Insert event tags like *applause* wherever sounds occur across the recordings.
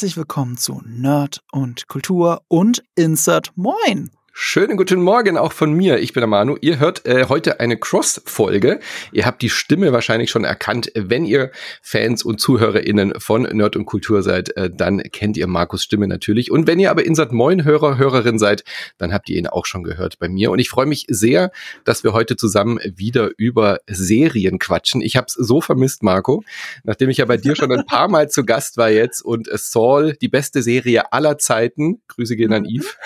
Herzlich willkommen zu Nerd und Kultur und Insert Moin. Schönen guten Morgen auch von mir. Ich bin der Manu. Ihr hört äh, heute eine Cross-Folge. Ihr habt die Stimme wahrscheinlich schon erkannt. Wenn ihr Fans und ZuhörerInnen von Nerd und Kultur seid, äh, dann kennt ihr Markus Stimme natürlich. Und wenn ihr aber Insert Moin Hörer, Hörerin seid, dann habt ihr ihn auch schon gehört bei mir. Und ich freue mich sehr, dass wir heute zusammen wieder über Serien quatschen. Ich habe es so vermisst, Marco, nachdem ich ja bei dir schon ein paar Mal zu Gast war jetzt und Saul, die beste Serie aller Zeiten, Grüße gehen an Yves,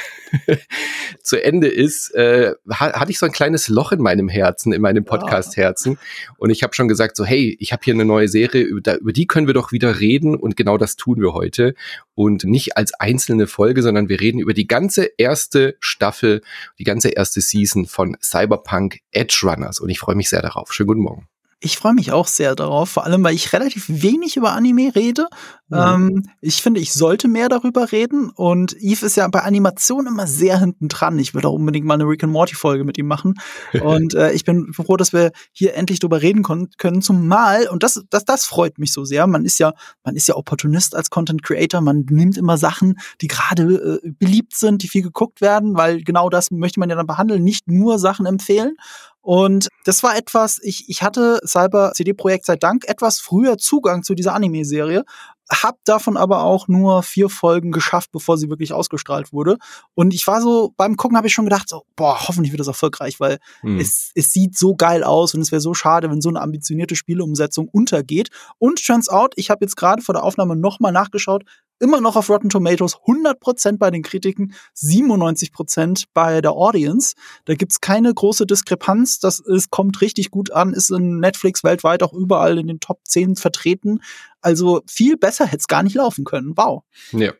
zu Ende ist, äh, hatte ich so ein kleines Loch in meinem Herzen, in meinem Podcast-Herzen. Und ich habe schon gesagt, so, hey, ich habe hier eine neue Serie, über, über die können wir doch wieder reden. Und genau das tun wir heute. Und nicht als einzelne Folge, sondern wir reden über die ganze erste Staffel, die ganze erste Season von Cyberpunk Edge Runners. Und ich freue mich sehr darauf. Schönen guten Morgen. Ich freue mich auch sehr darauf, vor allem weil ich relativ wenig über Anime rede. Mhm. Ähm, ich finde, ich sollte mehr darüber reden und Eve ist ja bei Animation immer sehr hinten dran. Ich würde auch unbedingt mal eine Rick and Morty Folge mit ihm machen *laughs* und äh, ich bin froh, dass wir hier endlich drüber reden können. Zumal und das, das, das freut mich so sehr. Man ist ja, man ist ja Opportunist als Content Creator. Man nimmt immer Sachen, die gerade äh, beliebt sind, die viel geguckt werden, weil genau das möchte man ja dann behandeln, nicht nur Sachen empfehlen. Und das war etwas, ich, ich hatte Cyber CD Projekt sei Dank etwas früher Zugang zu dieser Anime-Serie, hab davon aber auch nur vier Folgen geschafft, bevor sie wirklich ausgestrahlt wurde. Und ich war so, beim Gucken habe ich schon gedacht, so, boah, hoffentlich wird das erfolgreich, weil hm. es, es sieht so geil aus und es wäre so schade, wenn so eine ambitionierte Spieleumsetzung untergeht. Und turns out, ich habe jetzt gerade vor der Aufnahme nochmal nachgeschaut, immer noch auf Rotten Tomatoes, 100% bei den Kritiken, 97% bei der Audience. Da gibt's keine große Diskrepanz. Das ist, kommt richtig gut an, ist in Netflix weltweit auch überall in den Top 10 vertreten. Also viel besser hätte es gar nicht laufen können. Wow. Ja.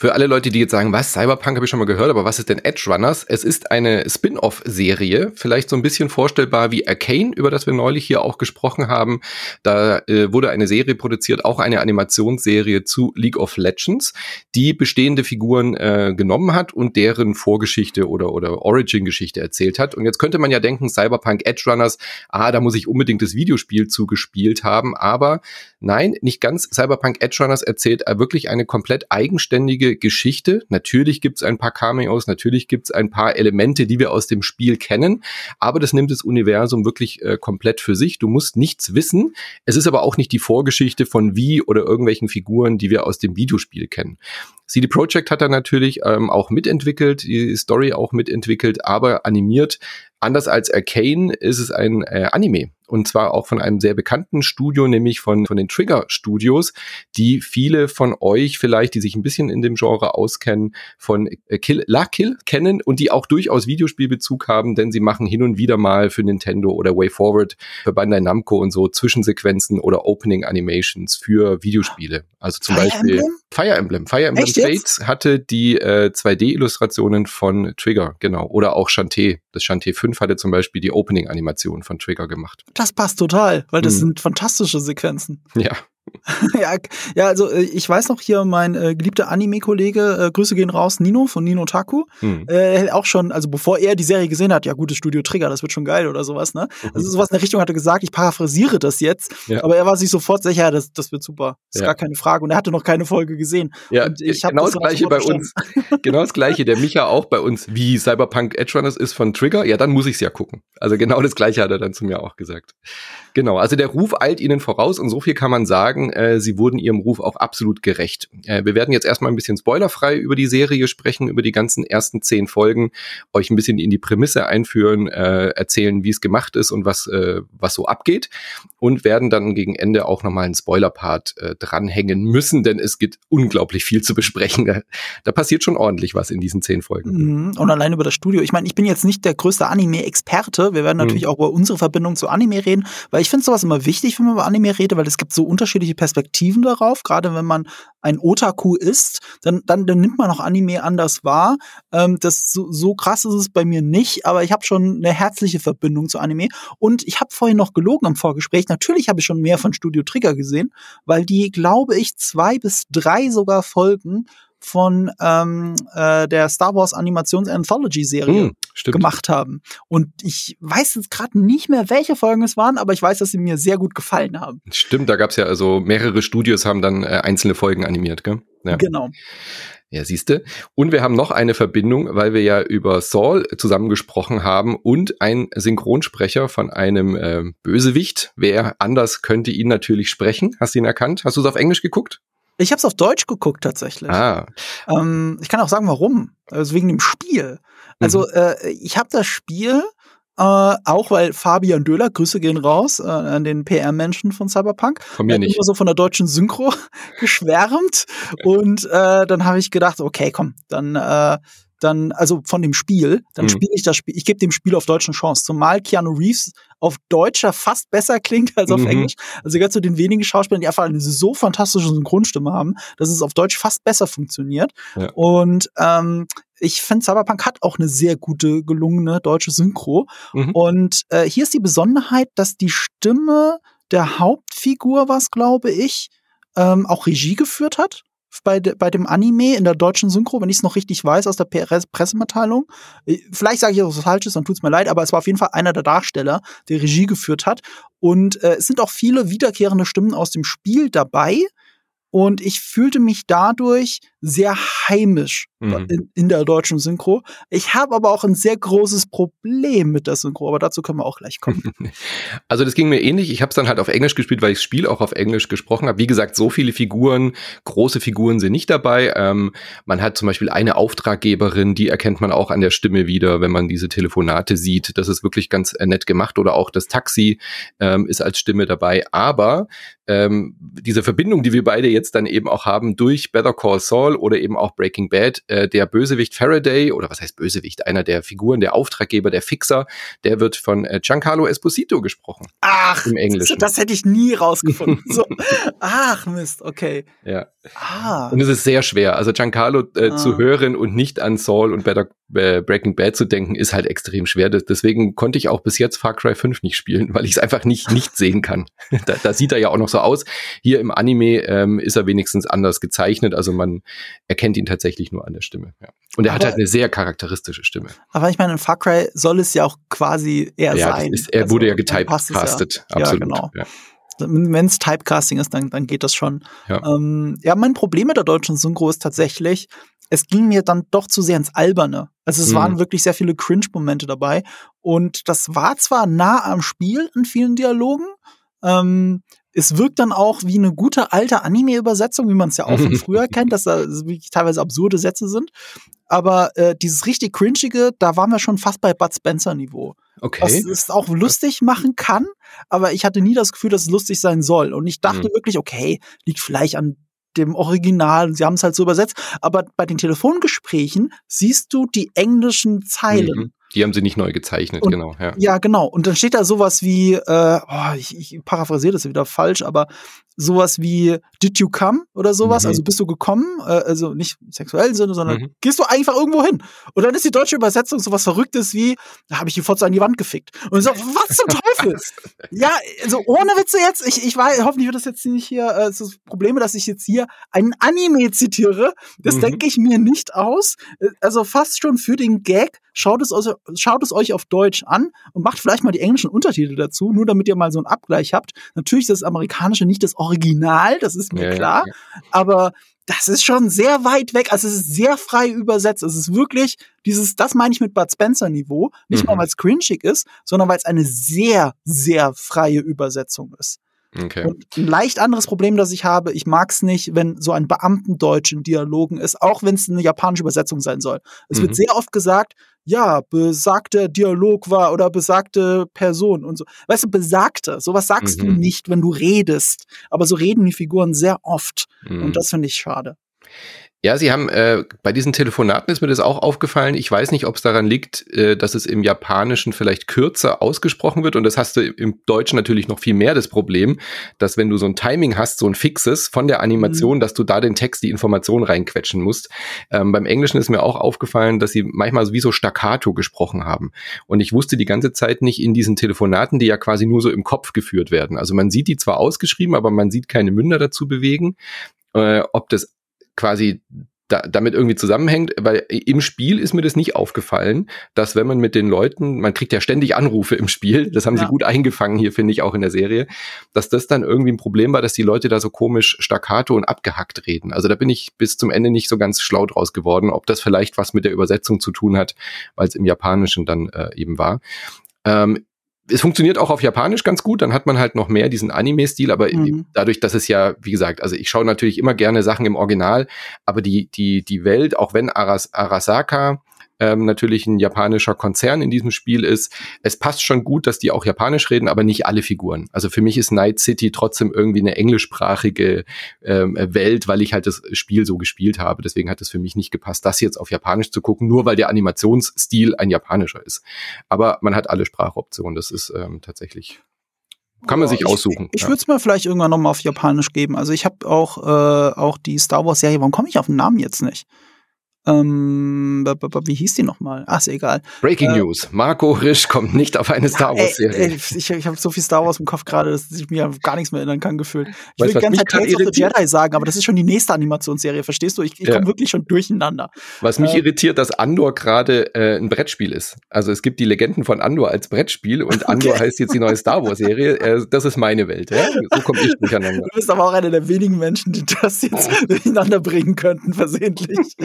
Für alle Leute, die jetzt sagen, was, Cyberpunk habe ich schon mal gehört, aber was ist denn Edge Runners? Es ist eine Spin-off-Serie, vielleicht so ein bisschen vorstellbar wie Arcane, über das wir neulich hier auch gesprochen haben. Da äh, wurde eine Serie produziert, auch eine Animationsserie zu League of Legends, die bestehende Figuren äh, genommen hat und deren Vorgeschichte oder, oder Origin-Geschichte erzählt hat. Und jetzt könnte man ja denken, Cyberpunk Edge Runners, ah, da muss ich unbedingt das Videospiel zugespielt haben, aber nein, nicht ganz. Cyberpunk Edge Runners erzählt wirklich eine komplett eigenständige Geschichte. Natürlich gibt es ein paar Cameos, natürlich gibt es ein paar Elemente, die wir aus dem Spiel kennen, aber das nimmt das Universum wirklich äh, komplett für sich. Du musst nichts wissen. Es ist aber auch nicht die Vorgeschichte von wie oder irgendwelchen Figuren, die wir aus dem Videospiel kennen. CD Projekt hat da natürlich ähm, auch mitentwickelt, die Story auch mitentwickelt, aber animiert. Anders als Arcane ist es ein äh, Anime und zwar auch von einem sehr bekannten Studio, nämlich von, von den Trigger Studios, die viele von euch vielleicht, die sich ein bisschen in dem Genre auskennen, von äh, Kill La Kill kennen und die auch durchaus Videospielbezug haben, denn sie machen hin und wieder mal für Nintendo oder Way Forward, für Bandai Namco und so Zwischensequenzen oder Opening Animations für Videospiele. Also zum Fire Beispiel Emblem? Fire Emblem. Fire Emblem Fates hatte die äh, 2D-Illustrationen von Trigger, genau. Oder auch Shantae. Das Shantae 5 hatte zum Beispiel die Opening-Animation von Trigger gemacht. Das passt total, weil das hm. sind fantastische Sequenzen. Ja. *laughs* ja, ja, also äh, ich weiß noch hier, mein äh, geliebter Anime-Kollege, äh, Grüße gehen raus, Nino von Nino Taku, hm. äh, auch schon, also bevor er die Serie gesehen hat, ja gutes Studio Trigger, das wird schon geil oder sowas, ne? Mhm. Also sowas in der Richtung hat er gesagt, ich paraphrasiere das jetzt, ja. aber er war sich sofort sicher, ja, das, das wird super, ist ja. gar keine Frage und er hatte noch keine Folge gesehen. Ja, und ich genau das, das gleiche bei uns, *laughs* genau das gleiche, der Micha auch bei uns, wie Cyberpunk Edge Runners ist von Trigger, ja, dann muss ich's ja gucken. Also genau das gleiche hat er dann zu mir auch gesagt. Genau, also der Ruf eilt ihnen voraus und so viel kann man sagen, äh, sie wurden ihrem Ruf auch absolut gerecht. Äh, wir werden jetzt erstmal ein bisschen spoilerfrei über die Serie sprechen, über die ganzen ersten zehn Folgen, euch ein bisschen in die Prämisse einführen, äh, erzählen, wie es gemacht ist und was, äh, was so abgeht und werden dann gegen Ende auch nochmal einen Spoiler-Part äh, dranhängen müssen, denn es gibt unglaublich viel zu besprechen. Da, da passiert schon ordentlich was in diesen zehn Folgen. Mhm. Und allein über das Studio. Ich meine, ich bin jetzt nicht der größte Anime-Experte. Wir werden natürlich mhm. auch über unsere Verbindung zu Anime reden, weil ich finde sowas immer wichtig, wenn man über Anime redet, weil es gibt so unterschiedliche Perspektiven darauf. Gerade wenn man ein Otaku ist, dann, dann, dann nimmt man auch Anime anders wahr. Ähm, das so, so krass ist es bei mir nicht, aber ich habe schon eine herzliche Verbindung zu Anime. Und ich habe vorhin noch gelogen im Vorgespräch. Natürlich habe ich schon mehr von Studio Trigger gesehen, weil die, glaube ich, zwei bis drei sogar Folgen von ähm, äh, der Star Wars Animations Anthology Serie hm, gemacht haben. Und ich weiß jetzt gerade nicht mehr, welche Folgen es waren, aber ich weiß, dass sie mir sehr gut gefallen haben. Stimmt, da gab es ja also mehrere Studios haben dann äh, einzelne Folgen animiert, gell? Ja. Genau. Ja, siehste. Und wir haben noch eine Verbindung, weil wir ja über Saul zusammengesprochen haben und ein Synchronsprecher von einem äh, Bösewicht. Wer anders könnte ihn natürlich sprechen? Hast du ihn erkannt? Hast du es auf Englisch geguckt? Ich habe es auf Deutsch geguckt tatsächlich. Ah. Ähm, ich kann auch sagen, warum. Also wegen dem Spiel. Also mhm. äh, ich habe das Spiel äh, auch weil Fabian Döhler, Grüße gehen raus äh, an den PR-Menschen von Cyberpunk. Von mir nicht. Immer so von der deutschen Synchro *laughs* geschwärmt. *laughs* Und äh, dann habe ich gedacht, okay, komm, dann äh, dann, also von dem Spiel, dann mhm. spiele ich das Spiel, ich gebe dem Spiel auf Deutsch eine Chance. Zumal Keanu Reeves auf Deutscher fast besser klingt als auf mhm. Englisch. Also gehört zu den wenigen Schauspielern, die einfach eine so fantastische Synchronstimme haben, dass es auf Deutsch fast besser funktioniert. Ja. Und ähm, ich finde, Cyberpunk hat auch eine sehr gute, gelungene deutsche Synchro. Mhm. Und äh, hier ist die Besonderheit, dass die Stimme der Hauptfigur, was glaube ich, ähm, auch Regie geführt hat bei, de, bei dem Anime in der deutschen Synchro, wenn ich es noch richtig weiß aus der Pressemitteilung. Äh, vielleicht sage ich etwas Falsches, dann tut's mir leid, aber es war auf jeden Fall einer der Darsteller, der Regie geführt hat. Und äh, es sind auch viele wiederkehrende Stimmen aus dem Spiel dabei. Und ich fühlte mich dadurch sehr heimisch mhm. in, in, der deutschen Synchro. Ich habe aber auch ein sehr großes Problem mit der Synchro, aber dazu können wir auch gleich kommen. *laughs* Also das ging mir ähnlich. Ich habe es dann halt auf Englisch gespielt, weil ich das Spiel auch auf Englisch gesprochen habe. Wie gesagt, so viele Figuren, große Figuren sind nicht dabei. Ähm, man hat zum Beispiel eine Auftraggeberin, die erkennt man auch an der Stimme wieder, wenn man diese Telefonate sieht. Das ist wirklich ganz äh, nett gemacht. Oder auch das Taxi ähm, ist als Stimme dabei. Aber ähm, diese Verbindung, die wir beide jetzt dann eben auch haben durch Better Call Saul oder eben auch Breaking Bad, äh, der Bösewicht Faraday, oder was heißt Bösewicht, einer der Figuren, der Auftraggeber, der Fixer, der wird von äh, Giancarlo Esposito gesprochen. Ach, im Englischen. Das, das hätte ich nie rausgefunden. *laughs* so. Ach, Mist, okay. Ja. Ah. Und es ist sehr schwer. Also Giancarlo äh, ah. zu hören und nicht an Saul und Better äh, Breaking Bad zu denken, ist halt extrem schwer. Deswegen konnte ich auch bis jetzt Far Cry 5 nicht spielen, weil ich es einfach nicht, nicht sehen kann. *laughs* da, da sieht er ja auch noch so aus. Hier im Anime ähm, ist er wenigstens anders gezeichnet. Also man erkennt ihn tatsächlich nur an der Stimme. Ja. Und er aber, hat halt eine sehr charakteristische Stimme. Aber ich meine, in Far Cry soll es ja auch quasi er ja, sein. Ist, er also, wurde ja getypecastet. Ja. Absolut. Ja, genau. Wenn es Typecasting ist, dann, dann geht das schon. Ja. Ähm, ja, mein Problem mit der deutschen Synchro ist tatsächlich, es ging mir dann doch zu sehr ins Alberne. Also es mhm. waren wirklich sehr viele Cringe-Momente dabei. Und das war zwar nah am Spiel in vielen Dialogen, ähm, es wirkt dann auch wie eine gute alte Anime-Übersetzung, wie man es ja auch von *laughs* früher kennt, dass da wirklich teilweise absurde Sätze sind. Aber äh, dieses richtig cringige, da waren wir schon fast bei Bud Spencer-Niveau. Okay. Was es auch lustig machen kann, aber ich hatte nie das Gefühl, dass es lustig sein soll. Und ich dachte mhm. wirklich, okay, liegt vielleicht an dem Original. Sie haben es halt so übersetzt. Aber bei den Telefongesprächen siehst du die englischen Zeilen. Mhm. Die haben sie nicht neu gezeichnet, und, genau. Ja. ja, genau. Und dann steht da sowas wie, äh, oh, ich, ich paraphrasiere das wieder falsch, aber sowas wie Did you come oder sowas? Mhm. Also bist du gekommen? Äh, also nicht sexuell Sinne, sondern mhm. gehst du einfach irgendwo hin? Und dann ist die deutsche Übersetzung sowas Verrücktes wie, da habe ich die Fotze an die Wand gefickt. Und so, was zum Teufel? *laughs* ja, also ohne Witze jetzt, ich, ich weiß, hoffentlich wird das jetzt nicht hier, äh, das Probleme, dass ich jetzt hier einen Anime zitiere. Das mhm. denke ich mir nicht aus. Also fast schon für den Gag. Schaut es, also, schaut es euch auf Deutsch an und macht vielleicht mal die englischen Untertitel dazu, nur damit ihr mal so einen Abgleich habt. Natürlich ist das Amerikanische nicht das Original, das ist mir ja, klar. Ja. Aber das ist schon sehr weit weg. Also es ist sehr frei übersetzt. Es ist wirklich dieses, das meine ich mit Bud Spencer Niveau. Nicht mhm. mal, weil es cringig ist, sondern weil es eine sehr, sehr freie Übersetzung ist. Okay. Und ein leicht anderes Problem, das ich habe, ich mag es nicht, wenn so ein Beamtendeutsch in Dialogen ist, auch wenn es eine japanische Übersetzung sein soll. Es mhm. wird sehr oft gesagt, ja, besagter Dialog war oder besagte Person und so. Weißt du, besagte, sowas sagst mhm. du nicht, wenn du redest. Aber so reden die Figuren sehr oft. Mhm. Und das finde ich schade. Ja, Sie haben äh, bei diesen Telefonaten ist mir das auch aufgefallen. Ich weiß nicht, ob es daran liegt, äh, dass es im Japanischen vielleicht kürzer ausgesprochen wird. Und das hast du im Deutschen natürlich noch viel mehr das Problem, dass wenn du so ein Timing hast, so ein fixes von der Animation, mhm. dass du da den Text, die Information reinquetschen musst. Ähm, beim Englischen ist mir auch aufgefallen, dass sie manchmal wie so staccato gesprochen haben. Und ich wusste die ganze Zeit nicht in diesen Telefonaten, die ja quasi nur so im Kopf geführt werden. Also man sieht die zwar ausgeschrieben, aber man sieht keine Münder dazu bewegen. Äh, ob das quasi da, damit irgendwie zusammenhängt, weil im Spiel ist mir das nicht aufgefallen, dass wenn man mit den Leuten, man kriegt ja ständig Anrufe im Spiel, das haben ja. sie gut eingefangen hier, finde ich, auch in der Serie, dass das dann irgendwie ein Problem war, dass die Leute da so komisch staccato und abgehackt reden. Also da bin ich bis zum Ende nicht so ganz schlau draus geworden, ob das vielleicht was mit der Übersetzung zu tun hat, weil es im Japanischen dann äh, eben war. Ähm, es funktioniert auch auf Japanisch ganz gut, dann hat man halt noch mehr diesen Anime-Stil, aber mhm. dadurch, dass es ja, wie gesagt, also ich schaue natürlich immer gerne Sachen im Original, aber die, die, die Welt, auch wenn Aras, Arasaka ähm, natürlich ein japanischer Konzern in diesem Spiel ist. Es passt schon gut, dass die auch Japanisch reden, aber nicht alle Figuren. Also für mich ist Night City trotzdem irgendwie eine englischsprachige ähm, Welt, weil ich halt das Spiel so gespielt habe. Deswegen hat es für mich nicht gepasst, das jetzt auf Japanisch zu gucken, nur weil der Animationsstil ein japanischer ist. Aber man hat alle Sprachoptionen. Das ist ähm, tatsächlich kann man sich aussuchen. Ich, ich würde es mir vielleicht irgendwann noch mal auf Japanisch geben. Also ich habe auch äh, auch die Star Wars Serie. Warum komme ich auf den Namen jetzt nicht? Ähm, wie hieß die nochmal? Ach, ist egal. Breaking äh, News. Marco Risch kommt nicht auf eine Star Wars-Serie. Ich, ich habe so viel Star Wars im Kopf gerade, dass ich mir gar nichts mehr erinnern kann, gefühlt. Ich weißt, will gerne Tales of the Jedi sagen, aber das ist schon die nächste Animationsserie, verstehst du? Ich, ich ja. komme wirklich schon durcheinander. Was mich äh, irritiert, dass Andor gerade äh, ein Brettspiel ist. Also es gibt die Legenden von Andor als Brettspiel und *laughs* Andor okay. heißt jetzt die neue Star Wars-Serie. Äh, das ist meine Welt. Ja? So komme ich durcheinander. Du bist aber auch einer der wenigen Menschen, die das jetzt durcheinander bringen könnten, versehentlich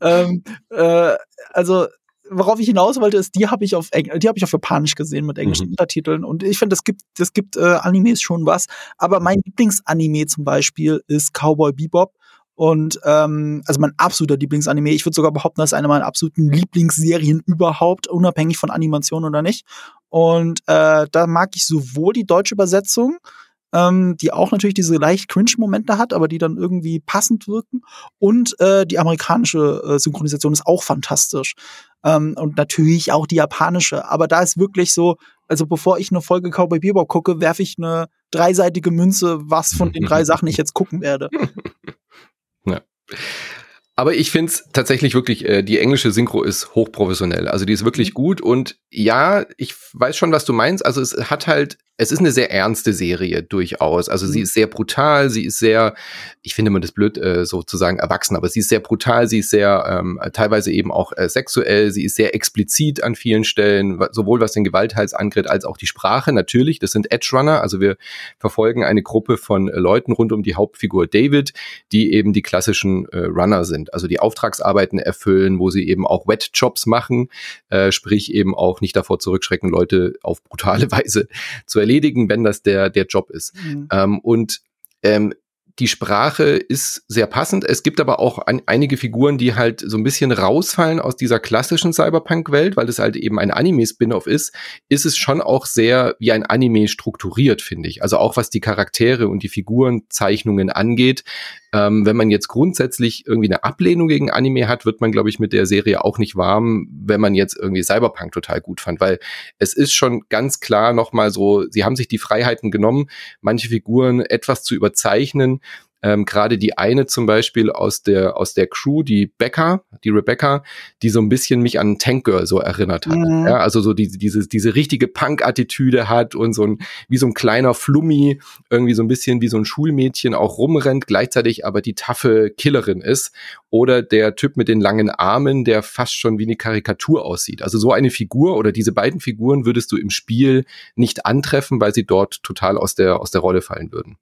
ähm, äh, also worauf ich hinaus wollte, ist, die habe ich auf Eng die habe ich auf Japanisch gesehen mit englischen mhm. Untertiteln und ich finde, das gibt das gibt äh, Animes schon was. Aber mein Lieblingsanime zum Beispiel ist Cowboy Bebop und ähm, also mein absoluter Lieblingsanime. Ich würde sogar behaupten, das ist eine meiner absoluten Lieblingsserien überhaupt, unabhängig von Animation oder nicht. Und äh, da mag ich sowohl die deutsche Übersetzung ähm, die auch natürlich diese leicht Cringe-Momente hat, aber die dann irgendwie passend wirken. Und äh, die amerikanische äh, Synchronisation ist auch fantastisch. Ähm, und natürlich auch die japanische. Aber da ist wirklich so, also bevor ich eine Folge Cowboy Bebop gucke, werfe ich eine dreiseitige Münze, was von den drei Sachen ich jetzt gucken werde. *laughs* Ja. Aber ich finde es tatsächlich wirklich, äh, die englische Synchro ist hochprofessionell. Also die ist wirklich mhm. gut und ja, ich weiß schon, was du meinst. Also es hat halt es ist eine sehr ernste Serie durchaus. Also sie mhm. ist sehr brutal, sie ist sehr, ich finde man das blöd äh, sozusagen erwachsen, aber sie ist sehr brutal, sie ist sehr ähm, teilweise eben auch äh, sexuell, sie ist sehr explizit an vielen Stellen, sowohl was den Gewalthals angeht, als auch die Sprache. Natürlich, das sind Edge Runner, also wir verfolgen eine Gruppe von äh, Leuten rund um die Hauptfigur David, die eben die klassischen äh, Runner sind, also die Auftragsarbeiten erfüllen, wo sie eben auch Wet-Jobs machen, äh, sprich eben auch nicht davor zurückschrecken, Leute auf brutale *laughs* Weise zu erledigen, wenn das der, der Job ist. Mhm. Ähm, und ähm, die Sprache ist sehr passend. Es gibt aber auch ein, einige Figuren, die halt so ein bisschen rausfallen aus dieser klassischen Cyberpunk-Welt, weil es halt eben ein Anime-Spin-off ist, ist es schon auch sehr wie ein Anime strukturiert, finde ich. Also auch was die Charaktere und die Figurenzeichnungen angeht, ähm, wenn man jetzt grundsätzlich irgendwie eine Ablehnung gegen Anime hat, wird man, glaube ich, mit der Serie auch nicht warm, wenn man jetzt irgendwie Cyberpunk total gut fand, weil es ist schon ganz klar nochmal so, sie haben sich die Freiheiten genommen, manche Figuren etwas zu überzeichnen, ähm, Gerade die eine zum Beispiel aus der, aus der Crew, die Becca, die Rebecca, die so ein bisschen mich an Tank Girl so erinnert hat. Mhm. Ja, also so diese, diese, diese richtige Punk-Attitüde hat und so ein, wie so ein kleiner Flummi, irgendwie so ein bisschen wie so ein Schulmädchen auch rumrennt, gleichzeitig aber die taffe Killerin ist. Oder der Typ mit den langen Armen, der fast schon wie eine Karikatur aussieht. Also so eine Figur oder diese beiden Figuren würdest du im Spiel nicht antreffen, weil sie dort total aus der, aus der Rolle fallen würden.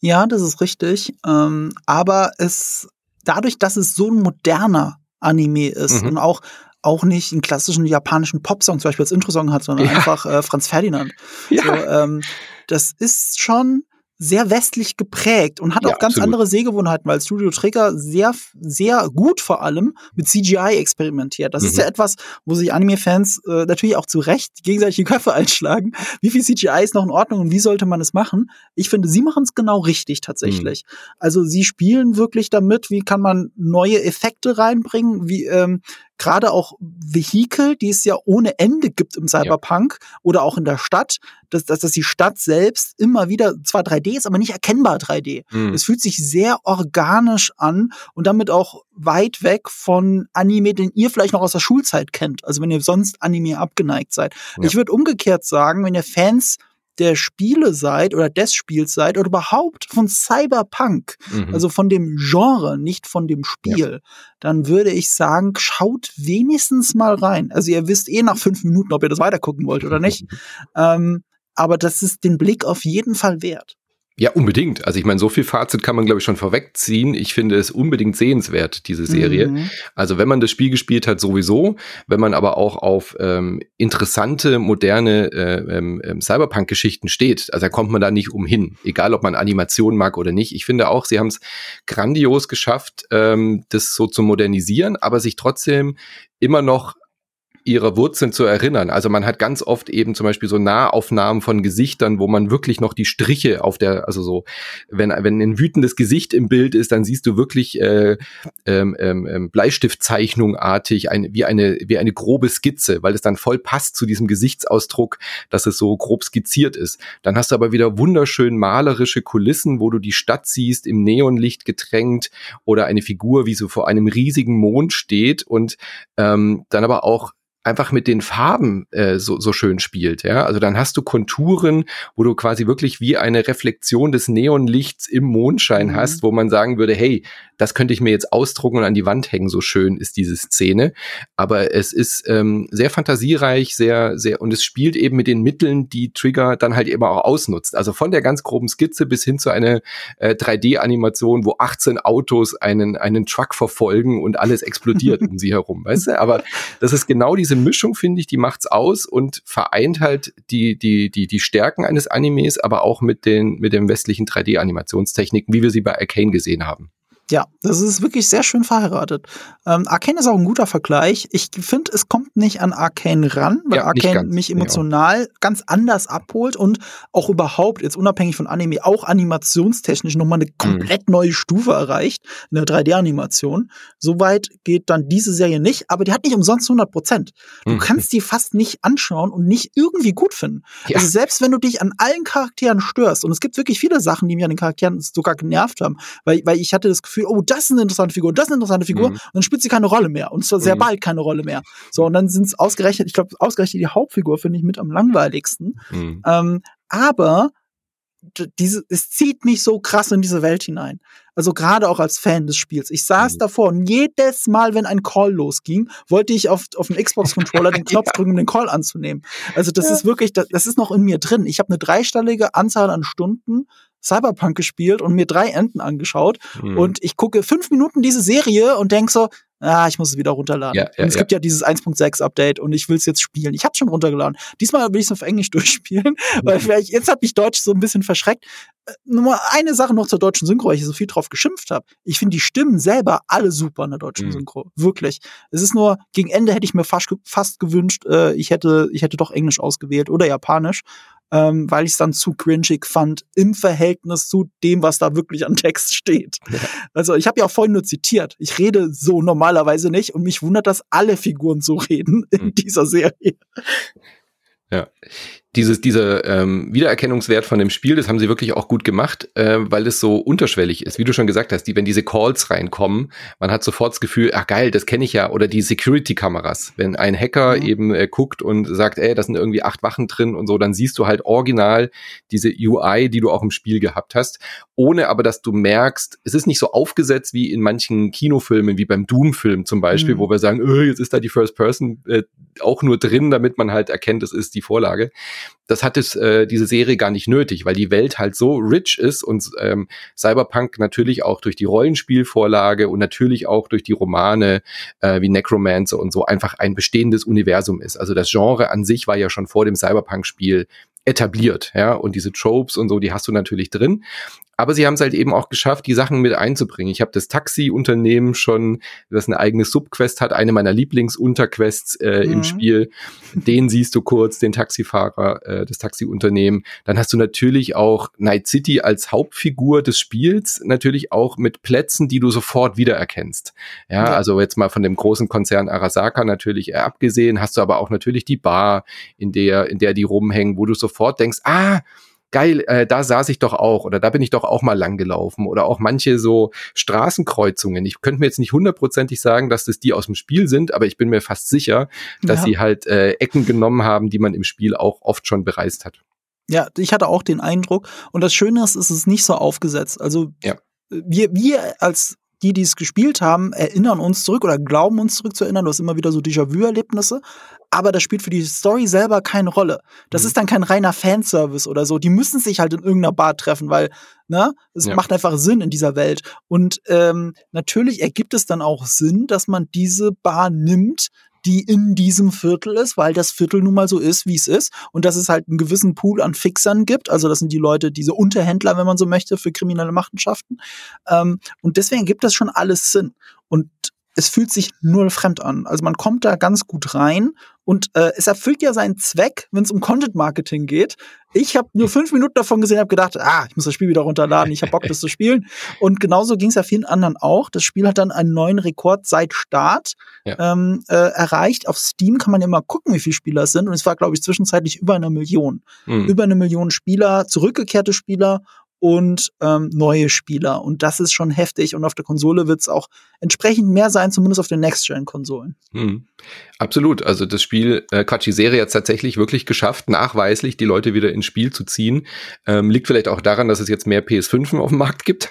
Ja, das ist richtig. Ähm, aber es, dadurch, dass es so ein moderner Anime ist mhm. und auch auch nicht einen klassischen japanischen Popsong zum Beispiel als Intro-Song hat, sondern ja. einfach äh, Franz Ferdinand. *laughs* Ja. So, ähm, das ist schon sehr westlich geprägt und hat ja, auch ganz absolut. andere Sehgewohnheiten, weil Studio Trigger sehr, sehr gut vor allem mit CGI experimentiert. Das mhm. ist ja etwas, wo sich Anime-Fans äh, natürlich auch zu Recht gegenseitig die Köpfe *laughs* einschlagen. Wie viel CGI ist noch in Ordnung und wie sollte man es machen? Ich finde, sie machen es genau richtig tatsächlich. Mhm. Also sie spielen wirklich damit, wie kann man neue Effekte reinbringen, wie ähm, gerade auch Vehikel, die es ja ohne Ende gibt im Cyberpunk ja. oder auch in der Stadt, dass, dass, dass die Stadt selbst immer wieder zwar 3D ist, aber nicht erkennbar 3D. Mhm. Es fühlt sich sehr organisch an und damit auch weit weg von Anime, den ihr vielleicht noch aus der Schulzeit kennt. Also wenn ihr sonst Anime abgeneigt seid. Ja. Ich würde umgekehrt sagen, wenn ihr Fans der Spiele seid oder des Spiels seid oder überhaupt von Cyberpunk, mhm. also von dem Genre, nicht von dem Spiel, ja. dann würde ich sagen, schaut wenigstens mal rein. Also ihr wisst eh nach fünf Minuten, ob ihr das weitergucken wollt oder nicht. *laughs* ähm, aber das ist den Blick auf jeden Fall wert. Ja, unbedingt. Also ich meine, so viel Fazit kann man, glaube ich, schon vorwegziehen. Ich finde es unbedingt sehenswert, diese Serie. Mhm. Also wenn man das Spiel gespielt hat, sowieso. Wenn man aber auch auf ähm, interessante, moderne äh, ähm, ähm, Cyberpunk-Geschichten steht, also da kommt man da nicht umhin. Egal, ob man Animationen mag oder nicht. Ich finde auch, sie haben es grandios geschafft, ähm, das so zu modernisieren, aber sich trotzdem immer noch ihre Wurzeln zu erinnern. Also man hat ganz oft eben zum Beispiel so Nahaufnahmen von Gesichtern, wo man wirklich noch die Striche auf der, also so, wenn, wenn ein wütendes Gesicht im Bild ist, dann siehst du wirklich äh, ähm, ähm, ähm Bleistiftzeichnungartig ein, wie eine wie eine grobe Skizze, weil es dann voll passt zu diesem Gesichtsausdruck, dass es so grob skizziert ist. Dann hast du aber wieder wunderschön malerische Kulissen, wo du die Stadt siehst, im Neonlicht getränkt oder eine Figur, wie so vor einem riesigen Mond steht und ähm, dann aber auch einfach mit den Farben äh, so, so schön spielt. Ja? Also dann hast du Konturen, wo du quasi wirklich wie eine Reflexion des Neonlichts im Mondschein mhm. hast, wo man sagen würde, hey, das könnte ich mir jetzt ausdrucken und an die Wand hängen, so schön ist diese Szene. Aber es ist ähm, sehr fantasiereich, sehr, sehr, und es spielt eben mit den Mitteln, die Trigger dann halt immer auch ausnutzt. Also von der ganz groben Skizze bis hin zu einer äh, 3D-Animation, wo 18 Autos einen, einen Truck verfolgen und alles explodiert *laughs* um sie herum, weißt du? Aber das ist genau diese Mischung, finde ich, die macht's aus und vereint halt die, die, die, die Stärken eines Animes, aber auch mit den, mit den westlichen 3D-Animationstechniken, wie wir sie bei Arcane gesehen haben. Ja, das ist wirklich sehr schön verheiratet. Ähm, Arcane ist auch ein guter Vergleich. Ich finde, es kommt nicht an Arcane ran, weil ja, Arcane ganz, mich emotional ganz anders abholt und auch überhaupt, jetzt unabhängig von Anime, auch animationstechnisch nochmal eine mhm. komplett mhm. neue Stufe erreicht, eine 3D-Animation. Soweit geht dann diese Serie nicht, aber die hat nicht umsonst 100 Prozent. Du mhm. kannst die fast nicht anschauen und nicht irgendwie gut finden. Ja. Also selbst wenn du dich an allen Charakteren störst, und es gibt wirklich viele Sachen, die mich an den Charakteren sogar genervt haben, weil, weil ich hatte das Gefühl, Gefühl, oh, das ist eine interessante Figur, das ist eine interessante Figur, mhm. und dann spielt sie keine Rolle mehr. Und zwar sehr mhm. bald keine Rolle mehr. So, und dann sind es ausgerechnet, ich glaube, ausgerechnet die Hauptfigur finde ich mit am langweiligsten. Mhm. Ähm, aber diese, es zieht mich so krass in diese Welt hinein. Also gerade auch als Fan des Spiels. Ich saß mhm. davor und jedes Mal, wenn ein Call losging, wollte ich auf, auf den Xbox-Controller *laughs* den Knopf ja. drücken, um den Call anzunehmen. Also das ja. ist wirklich, das, das ist noch in mir drin. Ich habe eine dreistellige Anzahl an Stunden Cyberpunk gespielt und mir drei Enden angeschaut. Mhm. Und ich gucke fünf Minuten diese Serie und denk so, ah, ich muss es wieder runterladen. Ja, ja, und es ja. gibt ja dieses 1.6 Update und ich will es jetzt spielen. Ich habe schon runtergeladen. Diesmal will ich es auf Englisch *laughs* durchspielen, weil vielleicht, jetzt hat mich Deutsch so ein bisschen verschreckt. Äh, nur eine Sache noch zur deutschen Synchro, weil ich so viel drauf geschimpft habe. Ich finde die Stimmen selber alle super in der deutschen mhm. Synchro. Wirklich. Es ist nur, gegen Ende hätte ich mir fast, fast gewünscht, äh, ich hätte, ich hätte doch Englisch ausgewählt oder Japanisch ähm, weil ich es dann zu cringig fand im Verhältnis zu dem, was da wirklich an Text steht. Ja. Also ich habe ja auch vorhin nur zitiert. Ich rede so normalerweise nicht und mich wundert, dass alle Figuren so reden in mhm. dieser Serie. Ja dieses, dieser ähm, Wiedererkennungswert von dem Spiel, das haben sie wirklich auch gut gemacht, äh, weil es so unterschwellig ist. Wie du schon gesagt hast, die, wenn diese Calls reinkommen, man hat sofort das Gefühl, ach geil, das kenne ich ja. Oder die Security-Kameras. Wenn ein Hacker mhm. eben äh, guckt und sagt, ey, da sind irgendwie acht Wachen drin und so, dann siehst du halt original diese UI, die du auch im Spiel gehabt hast, ohne aber, dass du merkst, es ist nicht so aufgesetzt wie in manchen Kinofilmen, wie beim Doom-Film zum Beispiel, mhm. wo wir sagen, öh, jetzt ist da die First Person äh, auch nur drin, damit man halt erkennt, es ist die Vorlage das hat es äh, diese Serie gar nicht nötig, weil die Welt halt so rich ist und ähm, Cyberpunk natürlich auch durch die Rollenspielvorlage und natürlich auch durch die Romane äh, wie Necromancer und so einfach ein bestehendes Universum ist. Also das Genre an sich war ja schon vor dem Cyberpunk-Spiel etabliert, ja, und diese Tropes und so, die hast du natürlich drin. Aber sie haben es halt eben auch geschafft, die Sachen mit einzubringen. Ich habe das Taxi-Unternehmen schon, das eine eigene Subquest hat, eine meiner Lieblingsunterquests äh, mhm. im Spiel. Den siehst du kurz, den Taxifahrer, äh, das Taxi-Unternehmen. Dann hast du natürlich auch Night City als Hauptfigur des Spiels, natürlich auch mit Plätzen, die du sofort wiedererkennst. Ja, ja. also jetzt mal von dem großen Konzern Arasaka natürlich abgesehen, hast du aber auch natürlich die Bar, in der, in der die rumhängen, wo du sofort denkst, ah, geil, äh, da saß ich doch auch oder da bin ich doch auch mal lang gelaufen oder auch manche so Straßenkreuzungen. Ich könnte mir jetzt nicht hundertprozentig sagen, dass das die aus dem Spiel sind, aber ich bin mir fast sicher, dass ja. sie halt äh, Ecken genommen haben, die man im Spiel auch oft schon bereist hat. Ja, ich hatte auch den Eindruck. Und das Schöne ist, es ist nicht so aufgesetzt. Also ja. wir, wir als die, die es gespielt haben, erinnern uns zurück oder glauben uns zurück zu erinnern. Du hast immer wieder so Déjà-vu-Erlebnisse. Aber das spielt für die Story selber keine Rolle. Das mhm. ist dann kein reiner Fanservice oder so. Die müssen sich halt in irgendeiner Bar treffen, weil, ne, es ja. macht einfach Sinn in dieser Welt. Und ähm, natürlich ergibt es dann auch Sinn, dass man diese Bar nimmt, die in diesem Viertel ist, weil das Viertel nun mal so ist, wie es ist und dass es halt einen gewissen Pool an Fixern gibt. Also das sind die Leute, diese Unterhändler, wenn man so möchte, für kriminelle Machenschaften. Ähm, und deswegen gibt das schon alles Sinn. Und es fühlt sich null fremd an. Also man kommt da ganz gut rein und äh, es erfüllt ja seinen Zweck, wenn es um Content Marketing geht. Ich habe nur fünf Minuten davon gesehen, habe gedacht, ah, ich muss das Spiel wieder runterladen, ich habe Bock, das zu spielen. Und genauso ging es ja vielen anderen auch. Das Spiel hat dann einen neuen Rekord seit Start ja. ähm, äh, erreicht. Auf Steam kann man immer gucken, wie viele Spieler es sind. Und es war, glaube ich, zwischenzeitlich über eine Million. Mhm. Über eine Million Spieler, zurückgekehrte Spieler und ähm, neue Spieler. Und das ist schon heftig. Und auf der Konsole wird es auch entsprechend mehr sein, zumindest auf den Next-Gen-Konsolen. Mhm. Absolut. Also das Spiel, äh, Quatsch, die Serie hat tatsächlich wirklich geschafft, nachweislich die Leute wieder ins Spiel zu ziehen. Ähm, liegt vielleicht auch daran, dass es jetzt mehr PS5 auf dem Markt gibt.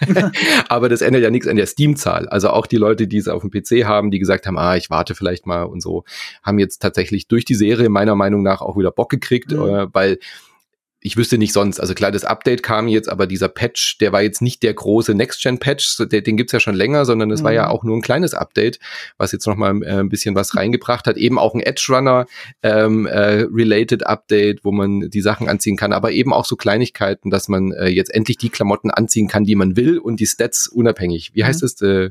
*laughs* Aber das ändert ja nichts an der Steam-Zahl. Also auch die Leute, die es auf dem PC haben, die gesagt haben, ah, ich warte vielleicht mal und so, haben jetzt tatsächlich durch die Serie meiner Meinung nach auch wieder Bock gekriegt, mhm. äh, weil ich wüsste nicht sonst. Also klar, das Update kam jetzt, aber dieser Patch, der war jetzt nicht der große Next-Gen-Patch, den gibt's ja schon länger, sondern es mhm. war ja mhm. auch nur ein kleines Update, was jetzt nochmal äh, ein bisschen was reingebracht hat. Eben auch ein Edge-Runner-related ähm, äh, Update, wo man die Sachen anziehen kann, aber eben auch so Kleinigkeiten, dass man äh, jetzt endlich die Klamotten anziehen kann, die man will und die Stats unabhängig. Wie heißt mhm. es? Äh,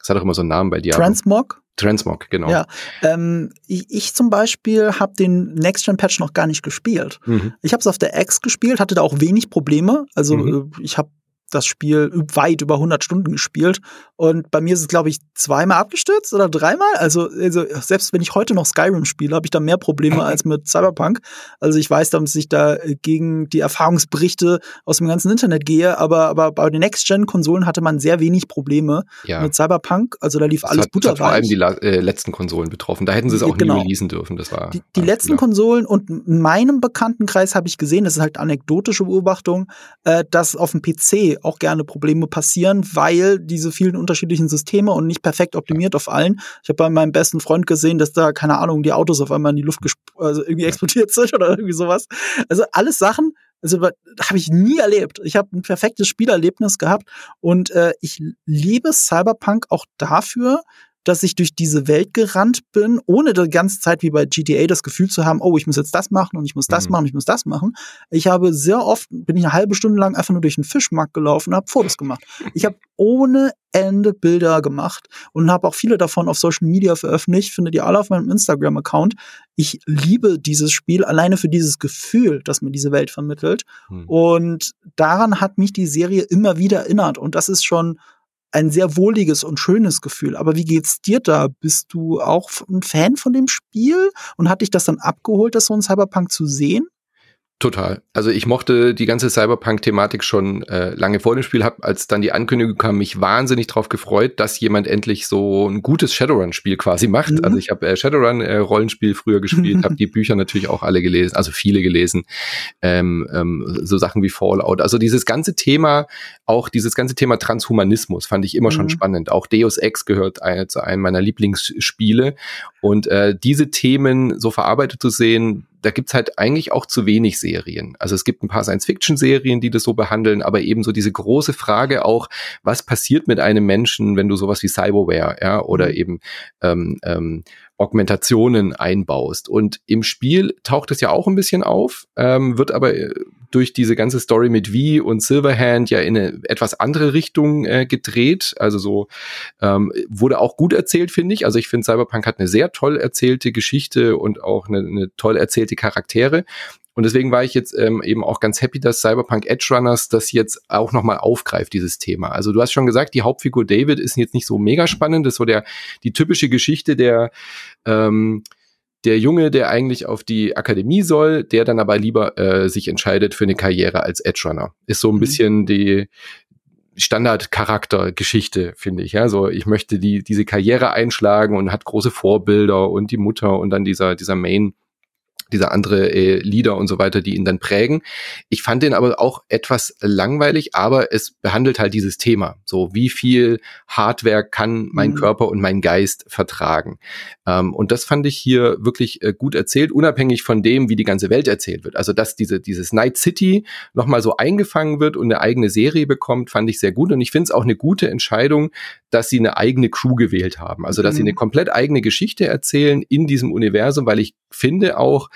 das hat doch immer so einen Namen bei dir. Transmog? Transmog, genau. Ja, ähm, ich, zum Beispiel habe den Next-Gen-Patch noch gar nicht gespielt. Mhm. Ich habe es auf der X gespielt, hatte da auch wenig Probleme. Also mhm. Äh, ich habe das Spiel weit über 100 Stunden gespielt. Und bei mir ist es, glaube ich, zweimal abgestürzt oder dreimal. Also, also selbst wenn ich heute noch Skyrim spiele, habe ich da mehr Probleme als mit Cyberpunk. Also ich weiß, dass ich da gegen die Erfahrungsberichte aus dem ganzen Internet gehe, aber, aber bei den Next-Gen-Konsolen hatte man sehr wenig Probleme ja. mit Cyberpunk. Also da lief das alles hat, butterweich. Das hat vor allem die äh, letzten Konsolen betroffen. Da hätten sie es auch genau. nie releasen dürfen. Das war die, die letzten klar. Konsolen und in meinem Bekanntenkreis habe ich gesehen, das ist halt anekdotische Beobachtung, äh, dass auf dem PC auch gerne Probleme passieren, weil diese vielen unterschiedlichen Systeme und nicht perfekt optimiert auf allen. Ich habe bei meinem besten Freund gesehen, dass da, keine Ahnung, die Autos auf einmal in die Luft also irgendwie *laughs* explodiert sind oder irgendwie sowas. Also alles Sachen, also habe ich nie erlebt. Ich habe ein perfektes Spielerlebnis gehabt und äh, ich liebe Cyberpunk auch dafür, dass ich durch diese Welt gerannt bin, ohne die ganze Zeit wie bei GTA das Gefühl zu haben, oh, ich muss jetzt das machen und ich muss das mhm. machen, ich muss das machen. Ich habe sehr oft, bin ich eine halbe Stunde lang einfach nur durch den Fischmarkt gelaufen und habe Fotos gemacht. Ich habe ohne Ende Bilder gemacht und habe auch viele davon auf Social Media veröffentlicht, findet ihr alle auf meinem Instagram-Account. Ich liebe dieses Spiel alleine für dieses Gefühl, das mir diese Welt vermittelt. Mhm. Und daran hat mich die Serie immer wieder erinnert. Und das ist schon ein sehr wohliges und schönes Gefühl. Aber wie geht's dir da? Bist du auch ein Fan von dem Spiel und hat dich das dann abgeholt, das so ein Cyberpunk zu sehen? Total. Also ich mochte die ganze Cyberpunk-Thematik schon äh, lange vor dem Spiel, habe als dann die Ankündigung kam, mich wahnsinnig drauf gefreut, dass jemand endlich so ein gutes Shadowrun-Spiel quasi macht. Mhm. Also ich habe äh, Shadowrun-Rollenspiel äh, früher gespielt, *laughs* habe die Bücher natürlich auch alle gelesen, also viele gelesen, ähm, ähm, so Sachen wie Fallout. Also dieses ganze Thema, auch dieses ganze Thema Transhumanismus fand ich immer mhm. schon spannend. Auch Deus Ex gehört ein, zu einem meiner Lieblingsspiele und äh, diese Themen so verarbeitet zu sehen, da gibt's halt eigentlich auch zu wenig Serien. Also es gibt ein paar Science-Fiction-Serien, die das so behandeln, aber eben so diese große Frage auch, was passiert mit einem Menschen, wenn du sowas wie Cyberware, ja, oder mhm. eben ähm, ähm, Augmentationen einbaust. Und im Spiel taucht es ja auch ein bisschen auf, ähm, wird aber äh, durch diese ganze Story mit V und Silverhand ja in eine etwas andere Richtung äh, gedreht. Also so ähm, wurde auch gut erzählt, finde ich. Also ich finde, Cyberpunk hat eine sehr toll erzählte Geschichte und auch eine, eine toll erzählte Charaktere. Und deswegen war ich jetzt ähm, eben auch ganz happy, dass Cyberpunk Edge Runners das jetzt auch nochmal aufgreift, dieses Thema. Also du hast schon gesagt, die Hauptfigur David ist jetzt nicht so mega spannend. Das ist so der, die typische Geschichte der, ähm, der Junge, der eigentlich auf die Akademie soll, der dann aber lieber äh, sich entscheidet für eine Karriere als Edge Runner. Ist so ein mhm. bisschen die Standardcharaktergeschichte, finde ich. Ja, so ich möchte die diese Karriere einschlagen und hat große Vorbilder und die Mutter und dann dieser dieser Main dieser andere äh, Lieder und so weiter, die ihn dann prägen. Ich fand den aber auch etwas langweilig, aber es behandelt halt dieses Thema. So, wie viel Hardware kann mein mhm. Körper und mein Geist vertragen? Ähm, und das fand ich hier wirklich äh, gut erzählt, unabhängig von dem, wie die ganze Welt erzählt wird. Also, dass diese, dieses Night City nochmal so eingefangen wird und eine eigene Serie bekommt, fand ich sehr gut. Und ich finde es auch eine gute Entscheidung, dass sie eine eigene Crew gewählt haben. Also, dass mhm. sie eine komplett eigene Geschichte erzählen in diesem Universum, weil ich finde auch,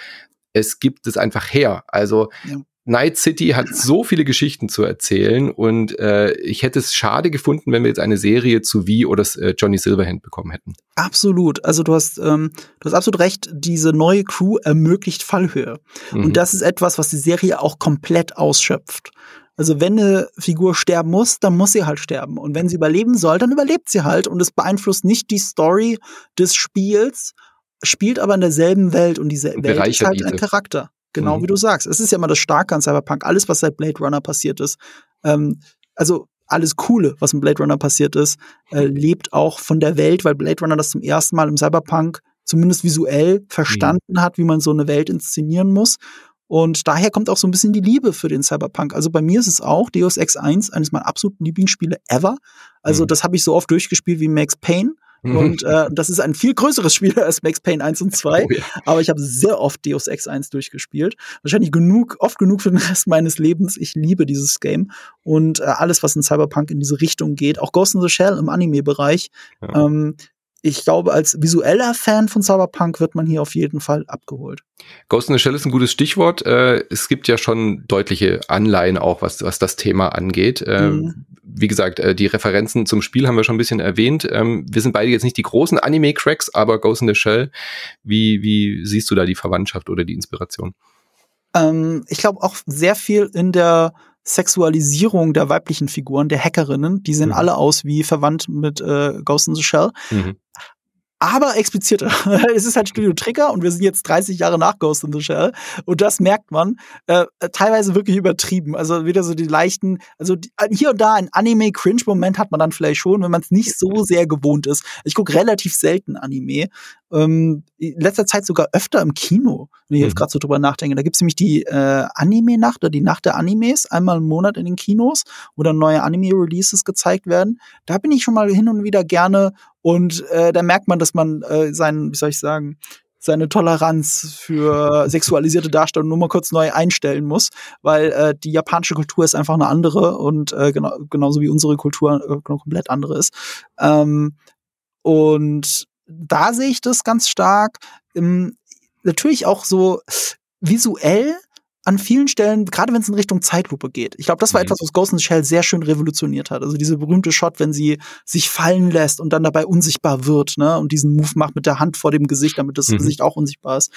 es gibt es einfach her. Also ja. Night City hat *laughs* so viele Geschichten zu erzählen und äh, ich hätte es schade gefunden, wenn wir jetzt eine Serie zu Wie oder äh, Johnny Silverhand bekommen hätten. Absolut. Also du hast, ähm, du hast absolut recht, diese neue Crew ermöglicht Fallhöhe. Mhm. Und das ist etwas, was die Serie auch komplett ausschöpft. Also wenn eine Figur sterben muss, dann muss sie halt sterben. Und wenn sie überleben soll, dann überlebt sie halt. Und es beeinflusst nicht die Story des Spiels, spielt aber in derselben Welt und diese und Welt ist halt diese. ein Charakter. Genau mhm. wie du sagst. Es ist ja immer das Starke an Cyberpunk. Alles, was seit Blade Runner passiert ist, ähm, also alles Coole, was in Blade Runner passiert ist, äh, lebt auch von der Welt, weil Blade Runner das zum ersten Mal im Cyberpunk zumindest visuell verstanden mhm. hat, wie man so eine Welt inszenieren muss. Und daher kommt auch so ein bisschen die Liebe für den Cyberpunk. Also bei mir ist es auch Deus Ex 1, eines meiner absoluten Lieblingsspiele ever. Also mhm. das habe ich so oft durchgespielt wie Max Payne. Mhm. Und *laughs* äh, das ist ein viel größeres Spiel *laughs* als Max Payne 1 und 2. Oh, ja. Aber ich habe sehr oft Deus Ex 1 durchgespielt. Wahrscheinlich genug, oft genug für den Rest meines Lebens. Ich liebe dieses Game. Und äh, alles, was in Cyberpunk in diese Richtung geht, auch Ghost in the Shell im Anime-Bereich, ja. ähm, ich glaube, als visueller Fan von Cyberpunk wird man hier auf jeden Fall abgeholt. Ghost in the Shell ist ein gutes Stichwort. Äh, es gibt ja schon deutliche Anleihen auch, was, was das Thema angeht. Äh, mhm. Wie gesagt, äh, die Referenzen zum Spiel haben wir schon ein bisschen erwähnt. Ähm, wir sind beide jetzt nicht die großen Anime-Cracks, aber Ghost in the Shell, wie, wie siehst du da die Verwandtschaft oder die Inspiration? Ähm, ich glaube auch sehr viel in der Sexualisierung der weiblichen Figuren, der Hackerinnen, die sehen mhm. alle aus wie verwandt mit äh, Ghost in the Shell. Mhm aber explizierter. *laughs* es ist halt Studio Trigger und wir sind jetzt 30 Jahre nach Ghost in the Shell und das merkt man äh, teilweise wirklich übertrieben. Also wieder so die leichten, also die, äh, hier und da ein Anime-Cringe-Moment hat man dann vielleicht schon, wenn man es nicht so sehr gewohnt ist. Ich gucke relativ selten Anime. Ähm, in letzter Zeit sogar öfter im Kino, wenn ich jetzt mhm. gerade so drüber nachdenke. Da gibt's nämlich die äh, Anime-Nacht oder die Nacht der Animes, einmal im Monat in den Kinos, wo dann neue Anime-Releases gezeigt werden. Da bin ich schon mal hin und wieder gerne und äh, da merkt man, dass man äh, seinen, wie soll ich sagen, seine Toleranz für *laughs* sexualisierte Darstellung nur mal kurz neu einstellen muss, weil äh, die japanische Kultur ist einfach eine andere und äh, genau, genauso wie unsere Kultur äh, komplett andere ist. Ähm, und da sehe ich das ganz stark. Ähm, natürlich auch so visuell an vielen Stellen, gerade wenn es in Richtung Zeitlupe geht. Ich glaube, das war mhm. etwas, was Ghost in the Shell sehr schön revolutioniert hat. Also diese berühmte Shot, wenn sie sich fallen lässt und dann dabei unsichtbar wird, ne, und diesen Move macht mit der Hand vor dem Gesicht, damit das mhm. Gesicht auch unsichtbar ist.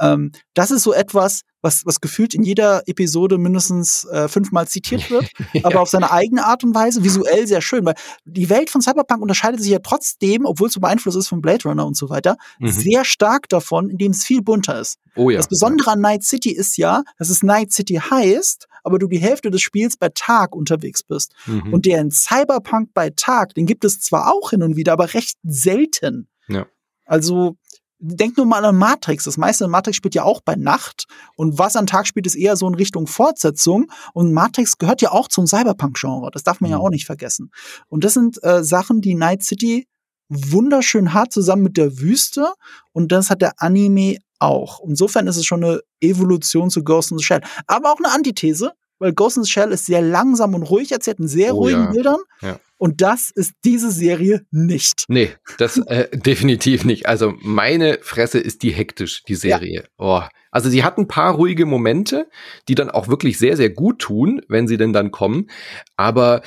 Ähm, das ist so etwas, was, was gefühlt in jeder Episode mindestens äh, fünfmal zitiert wird, *laughs* ja. aber auf seine eigene Art und Weise, visuell sehr schön, weil die Welt von Cyberpunk unterscheidet sich ja trotzdem, obwohl es so beeinflusst ist von Blade Runner und so weiter, mhm. sehr stark davon, indem es viel bunter ist. Oh ja. Das Besondere an Night City ist ja, dass es Night City heißt, aber du die Hälfte des Spiels bei Tag unterwegs bist. Mhm. Und der in Cyberpunk bei Tag, den gibt es zwar auch hin und wieder, aber recht selten. Ja. Also denk nur mal an Matrix. Das meiste in Matrix spielt ja auch bei Nacht. Und was an Tag spielt, ist eher so in Richtung Fortsetzung. Und Matrix gehört ja auch zum Cyberpunk-Genre. Das darf man mhm. ja auch nicht vergessen. Und das sind äh, Sachen, die Night City wunderschön hat, zusammen mit der Wüste. Und das hat der Anime auch. Insofern ist es schon eine Evolution zu Ghost in the Shell. Aber auch eine Antithese, weil Ghost in the Shell ist sehr langsam und ruhig erzählt, in sehr oh, ruhigen ja. Bildern. Ja. Und das ist diese Serie nicht. Nee, das äh, *laughs* definitiv nicht. Also meine Fresse ist die hektisch, die Serie. Ja. Oh. Also sie hat ein paar ruhige Momente, die dann auch wirklich sehr, sehr gut tun, wenn sie denn dann kommen. Aber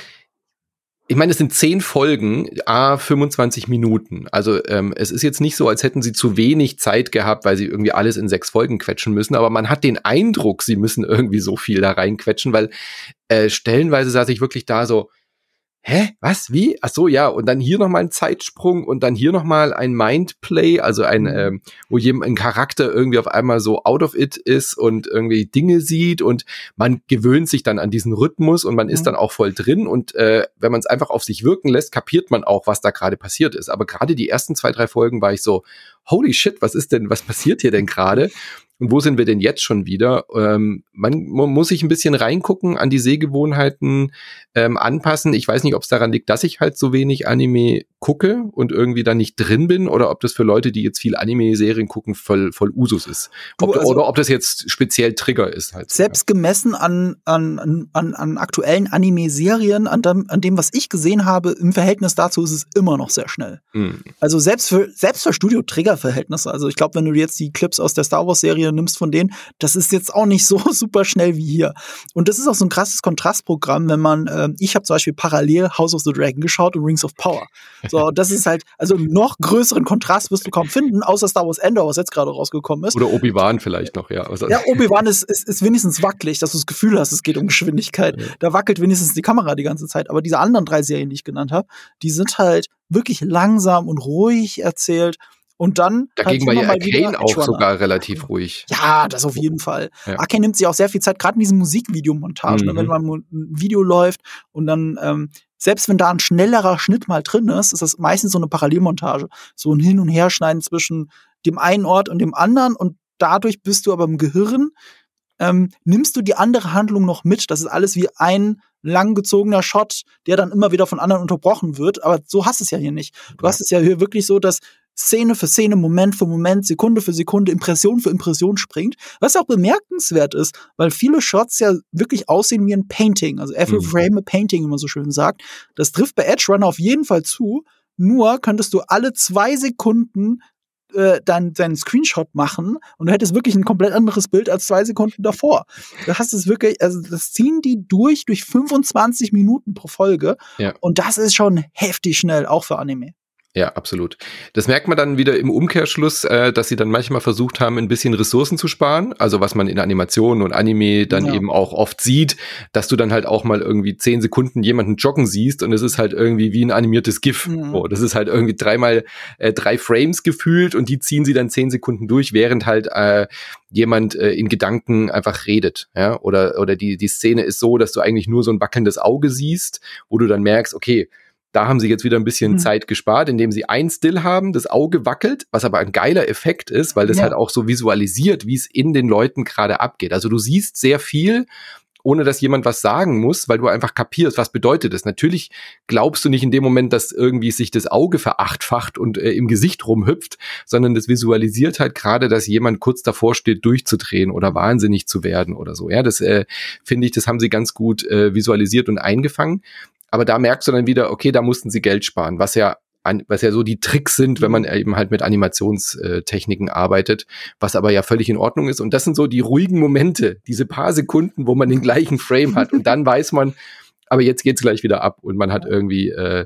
ich meine, es sind zehn Folgen, a 25 Minuten. Also ähm, es ist jetzt nicht so, als hätten sie zu wenig Zeit gehabt, weil sie irgendwie alles in sechs Folgen quetschen müssen. Aber man hat den Eindruck, sie müssen irgendwie so viel da reinquetschen, weil äh, stellenweise saß ich wirklich da so, hä, was, wie? Ach so, ja, und dann hier nochmal ein Zeitsprung und dann hier nochmal ein Mindplay, also ein, mhm. ähm, wo jemand, ein Charakter irgendwie auf einmal so out of it ist und irgendwie Dinge sieht und man gewöhnt sich dann an diesen Rhythmus und man mhm. ist dann auch voll drin und äh, wenn man es einfach auf sich wirken lässt, kapiert man auch, was da gerade passiert ist. Aber gerade die ersten zwei, drei Folgen war ich so, holy shit, was ist denn, was passiert hier denn gerade? Und wo sind wir denn jetzt schon wieder? Ähm, man, man muss sich ein bisschen reingucken, an die Sehgewohnheiten ähm, anpassen. Ich weiß nicht, ob es daran liegt, dass ich halt so wenig Anime gucke und irgendwie da nicht drin bin oder ob das für Leute, die jetzt viel Anime-Serien gucken, voll, voll Usus ist. Ob, also, oder ob das jetzt speziell Trigger ist halt. Selbst gemessen an, an, an, an aktuellen Anime-Serien, an dem, an dem, was ich gesehen habe, im Verhältnis dazu ist es immer noch sehr schnell. Mhm. Also selbst für, selbst für Studio-Trigger-Verhältnisse, also ich glaube, wenn du jetzt die Clips aus der Star Wars-Serie nimmst von denen, das ist jetzt auch nicht *laughs* so super schnell wie hier. Und das ist auch so ein krasses Kontrastprogramm, wenn man, äh, ich habe zum Beispiel parallel House of the Dragon geschaut und Rings of Power. *laughs* So, das ist halt, also noch größeren Kontrast wirst du kaum finden, außer Star Wars Endor, was jetzt gerade rausgekommen ist. Oder Obi-Wan vielleicht noch, ja. Also ja, Obi-Wan ist, ist, ist wenigstens wackelig, dass du das Gefühl hast, es geht um Geschwindigkeit. Ja. Da wackelt wenigstens die Kamera die ganze Zeit. Aber diese anderen drei Serien, die ich genannt habe, die sind halt wirklich langsam und ruhig erzählt. Und dann. Dagegen halt war ja Arcane auch sogar relativ ruhig. Ja, das auf jeden Fall. Ja. Arcane nimmt sich auch sehr viel Zeit, gerade in diesen Musikvideomontagen, mhm. wenn man ein Video läuft und dann ähm, selbst wenn da ein schnellerer Schnitt mal drin ist, ist das meistens so eine Parallelmontage. So ein Hin- und Herschneiden zwischen dem einen Ort und dem anderen und dadurch bist du aber im Gehirn, ähm, nimmst du die andere Handlung noch mit. Das ist alles wie ein langgezogener Shot, der dann immer wieder von anderen unterbrochen wird. Aber so hast es ja hier nicht. Du ja. hast es ja hier wirklich so, dass Szene für Szene, Moment für Moment, Sekunde für Sekunde, Impression für Impression springt. Was auch bemerkenswert ist, weil viele Shots ja wirklich aussehen wie ein Painting. Also every mhm. frame a painting, wie man so schön sagt. Das trifft bei Edge Runner auf jeden Fall zu. Nur könntest du alle zwei Sekunden äh, deinen, deinen Screenshot machen und du hättest wirklich ein komplett anderes Bild als zwei Sekunden davor. Du hast es wirklich, also das ziehen die durch, durch 25 Minuten pro Folge. Ja. Und das ist schon heftig schnell, auch für Anime. Ja, absolut. Das merkt man dann wieder im Umkehrschluss, äh, dass sie dann manchmal versucht haben, ein bisschen Ressourcen zu sparen. Also was man in Animationen und Anime dann ja. eben auch oft sieht, dass du dann halt auch mal irgendwie zehn Sekunden jemanden joggen siehst und es ist halt irgendwie wie ein animiertes GIF. Mhm. Oh, das ist halt irgendwie dreimal äh, drei Frames gefühlt und die ziehen sie dann zehn Sekunden durch, während halt äh, jemand äh, in Gedanken einfach redet. Ja? Oder, oder die, die Szene ist so, dass du eigentlich nur so ein wackelndes Auge siehst, wo du dann merkst, okay, da haben sie jetzt wieder ein bisschen mhm. Zeit gespart, indem sie ein Still haben, das Auge wackelt, was aber ein geiler Effekt ist, weil das ja. halt auch so visualisiert, wie es in den Leuten gerade abgeht. Also du siehst sehr viel, ohne dass jemand was sagen muss, weil du einfach kapierst, was bedeutet das. Natürlich glaubst du nicht in dem Moment, dass irgendwie sich das Auge verachtfacht und äh, im Gesicht rumhüpft, sondern das visualisiert halt gerade, dass jemand kurz davor steht, durchzudrehen oder wahnsinnig zu werden oder so. Ja, das äh, finde ich, das haben sie ganz gut äh, visualisiert und eingefangen. Aber da merkst du dann wieder, okay, da mussten sie Geld sparen, was ja was ja so die Tricks sind, wenn man eben halt mit Animationstechniken arbeitet, was aber ja völlig in Ordnung ist. Und das sind so die ruhigen Momente, diese paar Sekunden, wo man den gleichen Frame hat. Und dann weiß man, aber jetzt geht's gleich wieder ab und man hat irgendwie äh,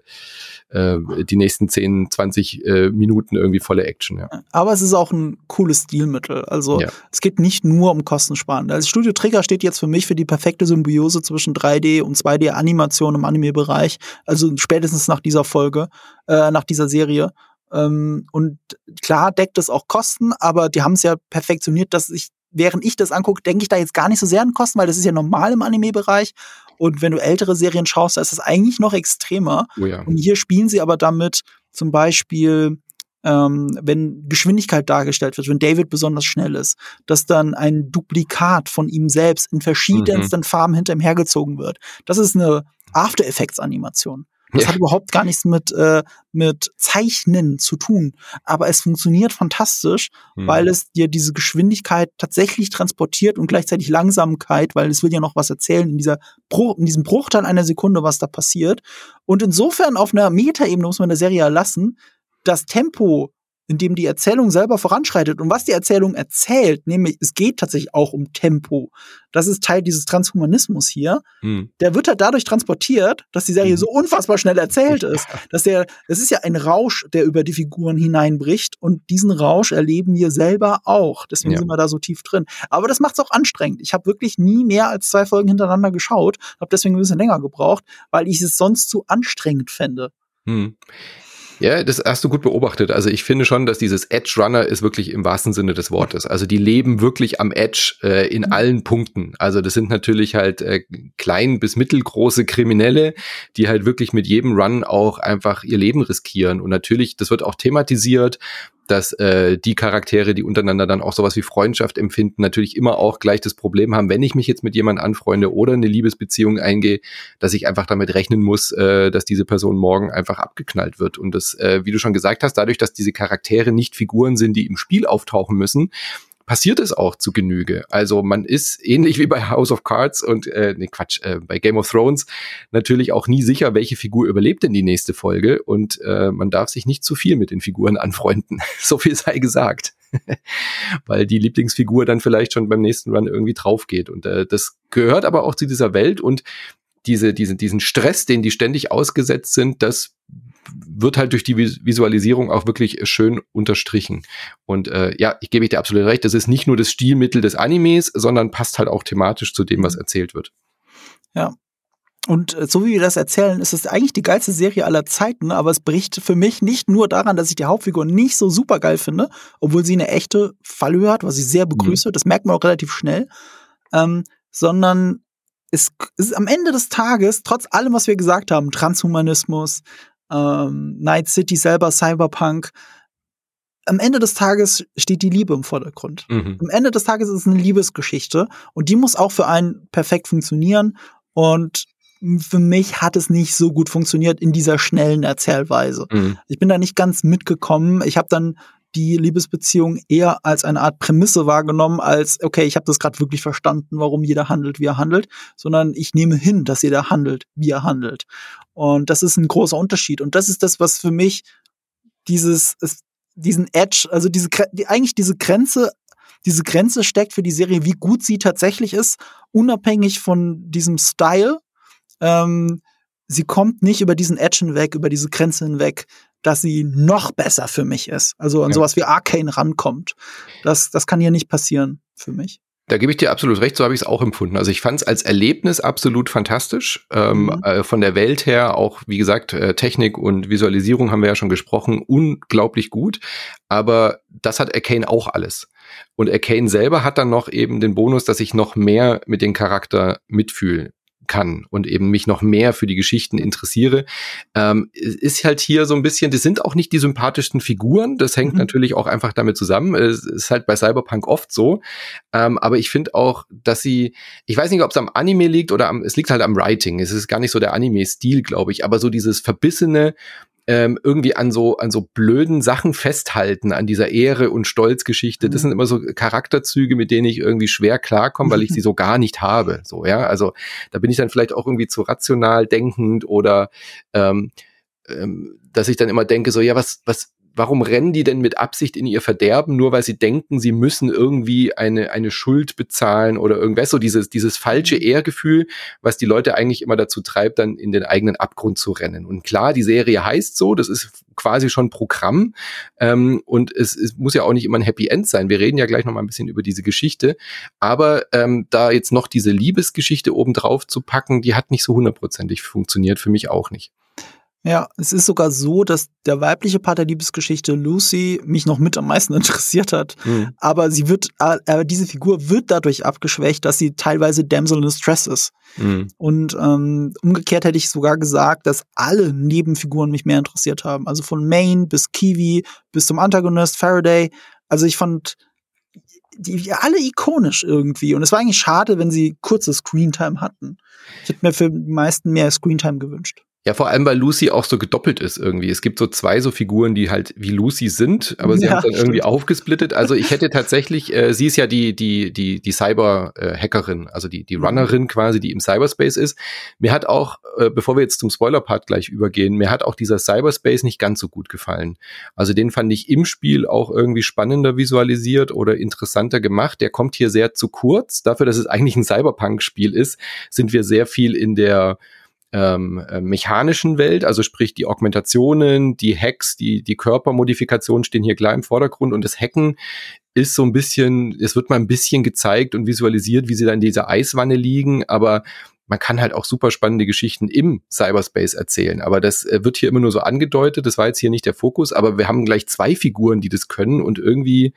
äh, die nächsten 10, 20 äh, Minuten irgendwie volle Action. Ja. Aber es ist auch ein cooles Stilmittel. Also ja. es geht nicht nur um Kostensparen. Also Studio Trigger steht jetzt für mich für die perfekte Symbiose zwischen 3D und 2D-Animation im Anime-Bereich. Also spätestens nach dieser Folge, äh, nach dieser Serie. Ähm, und klar deckt es auch Kosten, aber die haben es ja perfektioniert, dass ich während ich das angucke, denke ich da jetzt gar nicht so sehr an Kosten, weil das ist ja normal im Anime-Bereich. Und wenn du ältere Serien schaust, da ist es eigentlich noch extremer. Oh ja. Und hier spielen sie aber damit zum Beispiel, ähm, wenn Geschwindigkeit dargestellt wird, wenn David besonders schnell ist, dass dann ein Duplikat von ihm selbst in verschiedensten mhm. Farben hinter ihm hergezogen wird. Das ist eine After Effects Animation. Das ja. hat überhaupt gar nichts mit, äh, mit Zeichnen zu tun. Aber es funktioniert fantastisch, mhm. weil es dir diese Geschwindigkeit tatsächlich transportiert und gleichzeitig Langsamkeit, weil es will ja noch was erzählen in dieser Bruch, in diesem Bruchteil einer Sekunde, was da passiert. Und insofern auf einer Metaebene muss man der Serie erlassen, das Tempo in dem die Erzählung selber voranschreitet. Und was die Erzählung erzählt, nämlich es geht tatsächlich auch um Tempo. Das ist Teil dieses Transhumanismus hier. Hm. Der wird halt dadurch transportiert, dass die Serie hm. so unfassbar schnell erzählt ist. Dass der, es ist ja ein Rausch, der über die Figuren hineinbricht. Und diesen Rausch erleben wir selber auch. Deswegen ja. sind wir da so tief drin. Aber das macht es auch anstrengend. Ich habe wirklich nie mehr als zwei Folgen hintereinander geschaut, habe deswegen ein bisschen länger gebraucht, weil ich es sonst zu anstrengend fände. Hm. Ja, das hast du gut beobachtet. Also ich finde schon, dass dieses Edge Runner ist wirklich im wahrsten Sinne des Wortes. Also die leben wirklich am Edge äh, in mhm. allen Punkten. Also das sind natürlich halt äh, klein bis mittelgroße Kriminelle, die halt wirklich mit jedem Run auch einfach ihr Leben riskieren. Und natürlich, das wird auch thematisiert, dass äh, die Charaktere, die untereinander dann auch sowas wie Freundschaft empfinden, natürlich immer auch gleich das Problem haben, wenn ich mich jetzt mit jemand anfreunde oder eine Liebesbeziehung eingehe, dass ich einfach damit rechnen muss, äh, dass diese Person morgen einfach abgeknallt wird. Und das, äh, wie du schon gesagt hast, dadurch, dass diese Charaktere nicht Figuren sind, die im Spiel auftauchen müssen, passiert es auch zu Genüge. Also man ist ähnlich wie bei House of Cards und äh, nee, Quatsch, äh, bei Game of Thrones natürlich auch nie sicher, welche Figur überlebt denn die nächste Folge und äh, man darf sich nicht zu viel mit den Figuren *laughs* anfreunden. so viel sei gesagt. *laughs* Weil die Lieblingsfigur dann vielleicht schon beim nächsten Run irgendwie drauf geht. Und äh, das gehört aber auch zu dieser Welt und diese, diese, diesen Stress, den die ständig ausgesetzt sind, das wird halt durch die Visualisierung auch wirklich schön unterstrichen. Und äh, ja, ich gebe dir absolut recht, das ist nicht nur das Stilmittel des Animes, sondern passt halt auch thematisch zu dem, was mhm. erzählt wird. Ja. Und äh, so wie wir das erzählen, ist es eigentlich die geilste Serie aller Zeiten, aber es bricht für mich nicht nur daran, dass ich die Hauptfigur nicht so super geil finde, obwohl sie eine echte Fallhöhe hat, was ich sehr begrüße, mhm. das merkt man auch relativ schnell, ähm, sondern es ist am Ende des Tages, trotz allem, was wir gesagt haben, Transhumanismus, ähm, Night City selber, Cyberpunk. Am Ende des Tages steht die Liebe im Vordergrund. Mhm. Am Ende des Tages ist es eine Liebesgeschichte und die muss auch für einen perfekt funktionieren. Und für mich hat es nicht so gut funktioniert in dieser schnellen Erzählweise. Mhm. Ich bin da nicht ganz mitgekommen. Ich habe dann die Liebesbeziehung eher als eine Art Prämisse wahrgenommen, als, okay, ich habe das gerade wirklich verstanden, warum jeder handelt, wie er handelt, sondern ich nehme hin, dass jeder handelt, wie er handelt. Und das ist ein großer Unterschied. Und das ist das, was für mich dieses, diesen Edge, also diese, die, eigentlich diese Grenze, diese Grenze steckt für die Serie, wie gut sie tatsächlich ist, unabhängig von diesem Style. Ähm, sie kommt nicht über diesen Edge hinweg, über diese Grenze hinweg, dass sie noch besser für mich ist. Also an ja. sowas wie Arcane rankommt. Das, das kann hier nicht passieren für mich. Da gebe ich dir absolut recht, so habe ich es auch empfunden. Also ich fand es als Erlebnis absolut fantastisch. Ähm, mhm. äh, von der Welt her, auch wie gesagt, äh, Technik und Visualisierung haben wir ja schon gesprochen, unglaublich gut. Aber das hat Arcane auch alles. Und Arcane selber hat dann noch eben den Bonus, dass ich noch mehr mit dem Charakter mitfühle kann und eben mich noch mehr für die Geschichten interessiere, ähm, ist halt hier so ein bisschen, das sind auch nicht die sympathischsten Figuren, das hängt mhm. natürlich auch einfach damit zusammen, es ist halt bei Cyberpunk oft so, ähm, aber ich finde auch, dass sie, ich weiß nicht, ob es am Anime liegt oder am, es liegt halt am Writing, es ist gar nicht so der Anime-Stil, glaube ich, aber so dieses verbissene, ähm, irgendwie an so an so blöden Sachen festhalten, an dieser Ehre und Stolzgeschichte. Das mhm. sind immer so Charakterzüge, mit denen ich irgendwie schwer klarkomme, weil ich sie *laughs* so gar nicht habe. So ja, also da bin ich dann vielleicht auch irgendwie zu rational denkend oder ähm, ähm, dass ich dann immer denke so ja was was warum rennen die denn mit Absicht in ihr Verderben, nur weil sie denken, sie müssen irgendwie eine, eine Schuld bezahlen oder irgendwas, so dieses, dieses falsche mhm. Ehrgefühl, was die Leute eigentlich immer dazu treibt, dann in den eigenen Abgrund zu rennen. Und klar, die Serie heißt so, das ist quasi schon Programm ähm, und es, es muss ja auch nicht immer ein Happy End sein. Wir reden ja gleich noch mal ein bisschen über diese Geschichte, aber ähm, da jetzt noch diese Liebesgeschichte obendrauf zu packen, die hat nicht so hundertprozentig funktioniert, für mich auch nicht. Ja, es ist sogar so, dass der weibliche Part der Liebesgeschichte Lucy mich noch mit am meisten *laughs* interessiert hat. Mhm. Aber sie wird, äh, äh, diese Figur wird dadurch abgeschwächt, dass sie teilweise Damsel in Distress ist. Mhm. Und ähm, umgekehrt hätte ich sogar gesagt, dass alle Nebenfiguren mich mehr interessiert haben. Also von Maine bis Kiwi bis zum Antagonist Faraday. Also ich fand die alle ikonisch irgendwie. Und es war eigentlich schade, wenn sie kurze Screentime hatten. Ich hätte mir für die meisten mehr Screentime gewünscht. Ja, vor allem, weil Lucy auch so gedoppelt ist irgendwie. Es gibt so zwei so Figuren, die halt wie Lucy sind, aber sie ja, haben dann stimmt. irgendwie aufgesplittet. Also ich hätte tatsächlich, äh, sie ist ja die, die, die, die Cyber-Hackerin, also die, die mhm. Runnerin quasi, die im Cyberspace ist. Mir hat auch, äh, bevor wir jetzt zum Spoiler-Part gleich übergehen, mir hat auch dieser Cyberspace nicht ganz so gut gefallen. Also den fand ich im Spiel auch irgendwie spannender visualisiert oder interessanter gemacht. Der kommt hier sehr zu kurz. Dafür, dass es eigentlich ein Cyberpunk-Spiel ist, sind wir sehr viel in der ähm, äh, mechanischen Welt, also sprich die Augmentationen, die Hacks, die, die Körpermodifikationen stehen hier klar im Vordergrund und das Hacken ist so ein bisschen, es wird mal ein bisschen gezeigt und visualisiert, wie sie da in dieser Eiswanne liegen, aber man kann halt auch super spannende Geschichten im Cyberspace erzählen. Aber das äh, wird hier immer nur so angedeutet. Das war jetzt hier nicht der Fokus, aber wir haben gleich zwei Figuren, die das können und irgendwie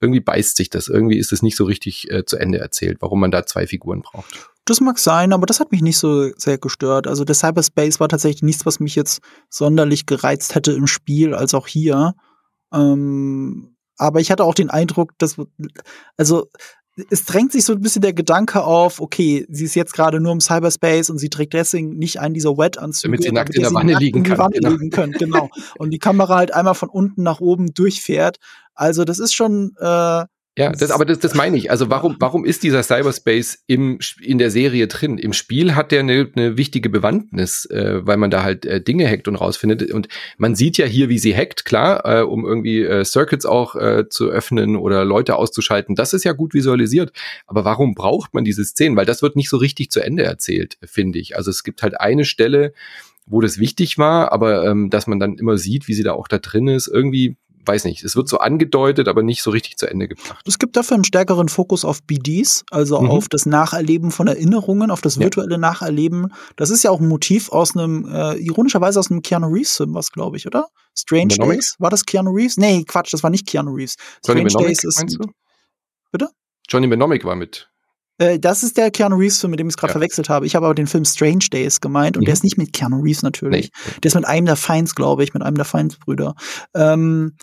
irgendwie beißt sich das. Irgendwie ist es nicht so richtig äh, zu Ende erzählt, warum man da zwei Figuren braucht. Das mag sein, aber das hat mich nicht so sehr gestört. Also der Cyberspace war tatsächlich nichts, was mich jetzt sonderlich gereizt hätte im Spiel, als auch hier. Ähm, aber ich hatte auch den Eindruck, dass, also, es drängt sich so ein bisschen der Gedanke auf, okay, sie ist jetzt gerade nur im Cyberspace und sie trägt deswegen nicht einen dieser Wet-Anzüge. Damit sie nackt in der Wanne liegen kann. Wanne genau. liegen können. Genau. Und die Kamera halt einmal von unten nach oben durchfährt. Also das ist schon, äh, ja, das, aber das, das meine ich. Also warum, warum ist dieser Cyberspace im, in der Serie drin? Im Spiel hat der eine, eine wichtige Bewandtnis, äh, weil man da halt äh, Dinge hackt und rausfindet. Und man sieht ja hier, wie sie hackt, klar, äh, um irgendwie äh, Circuits auch äh, zu öffnen oder Leute auszuschalten. Das ist ja gut visualisiert. Aber warum braucht man diese Szenen? Weil das wird nicht so richtig zu Ende erzählt, finde ich. Also es gibt halt eine Stelle, wo das wichtig war, aber ähm, dass man dann immer sieht, wie sie da auch da drin ist, irgendwie weiß nicht, es wird so angedeutet, aber nicht so richtig zu Ende gebracht. Es gibt dafür einen stärkeren Fokus auf BDs, also mhm. auf das Nacherleben von Erinnerungen, auf das virtuelle ja. Nacherleben. Das ist ja auch ein Motiv aus einem, äh, ironischerweise aus einem Keanu Reeves-Film, was glaube ich, oder? Strange Days? War das Keanu Reeves? Nee, Quatsch, das war nicht Keanu Reeves. Strange Johnny Days Benomic, ist. Meinst du? Bitte? Johnny Benomic war mit. Äh, das ist der Keanu Reeves-Film, mit dem ich es gerade ja. verwechselt habe. Ich habe aber den Film Strange Days gemeint und mhm. der ist nicht mit Keanu Reeves natürlich. Nee. Der ist mit einem der Feinds, glaube ich, mit einem der Feinds-Brüder. Ähm,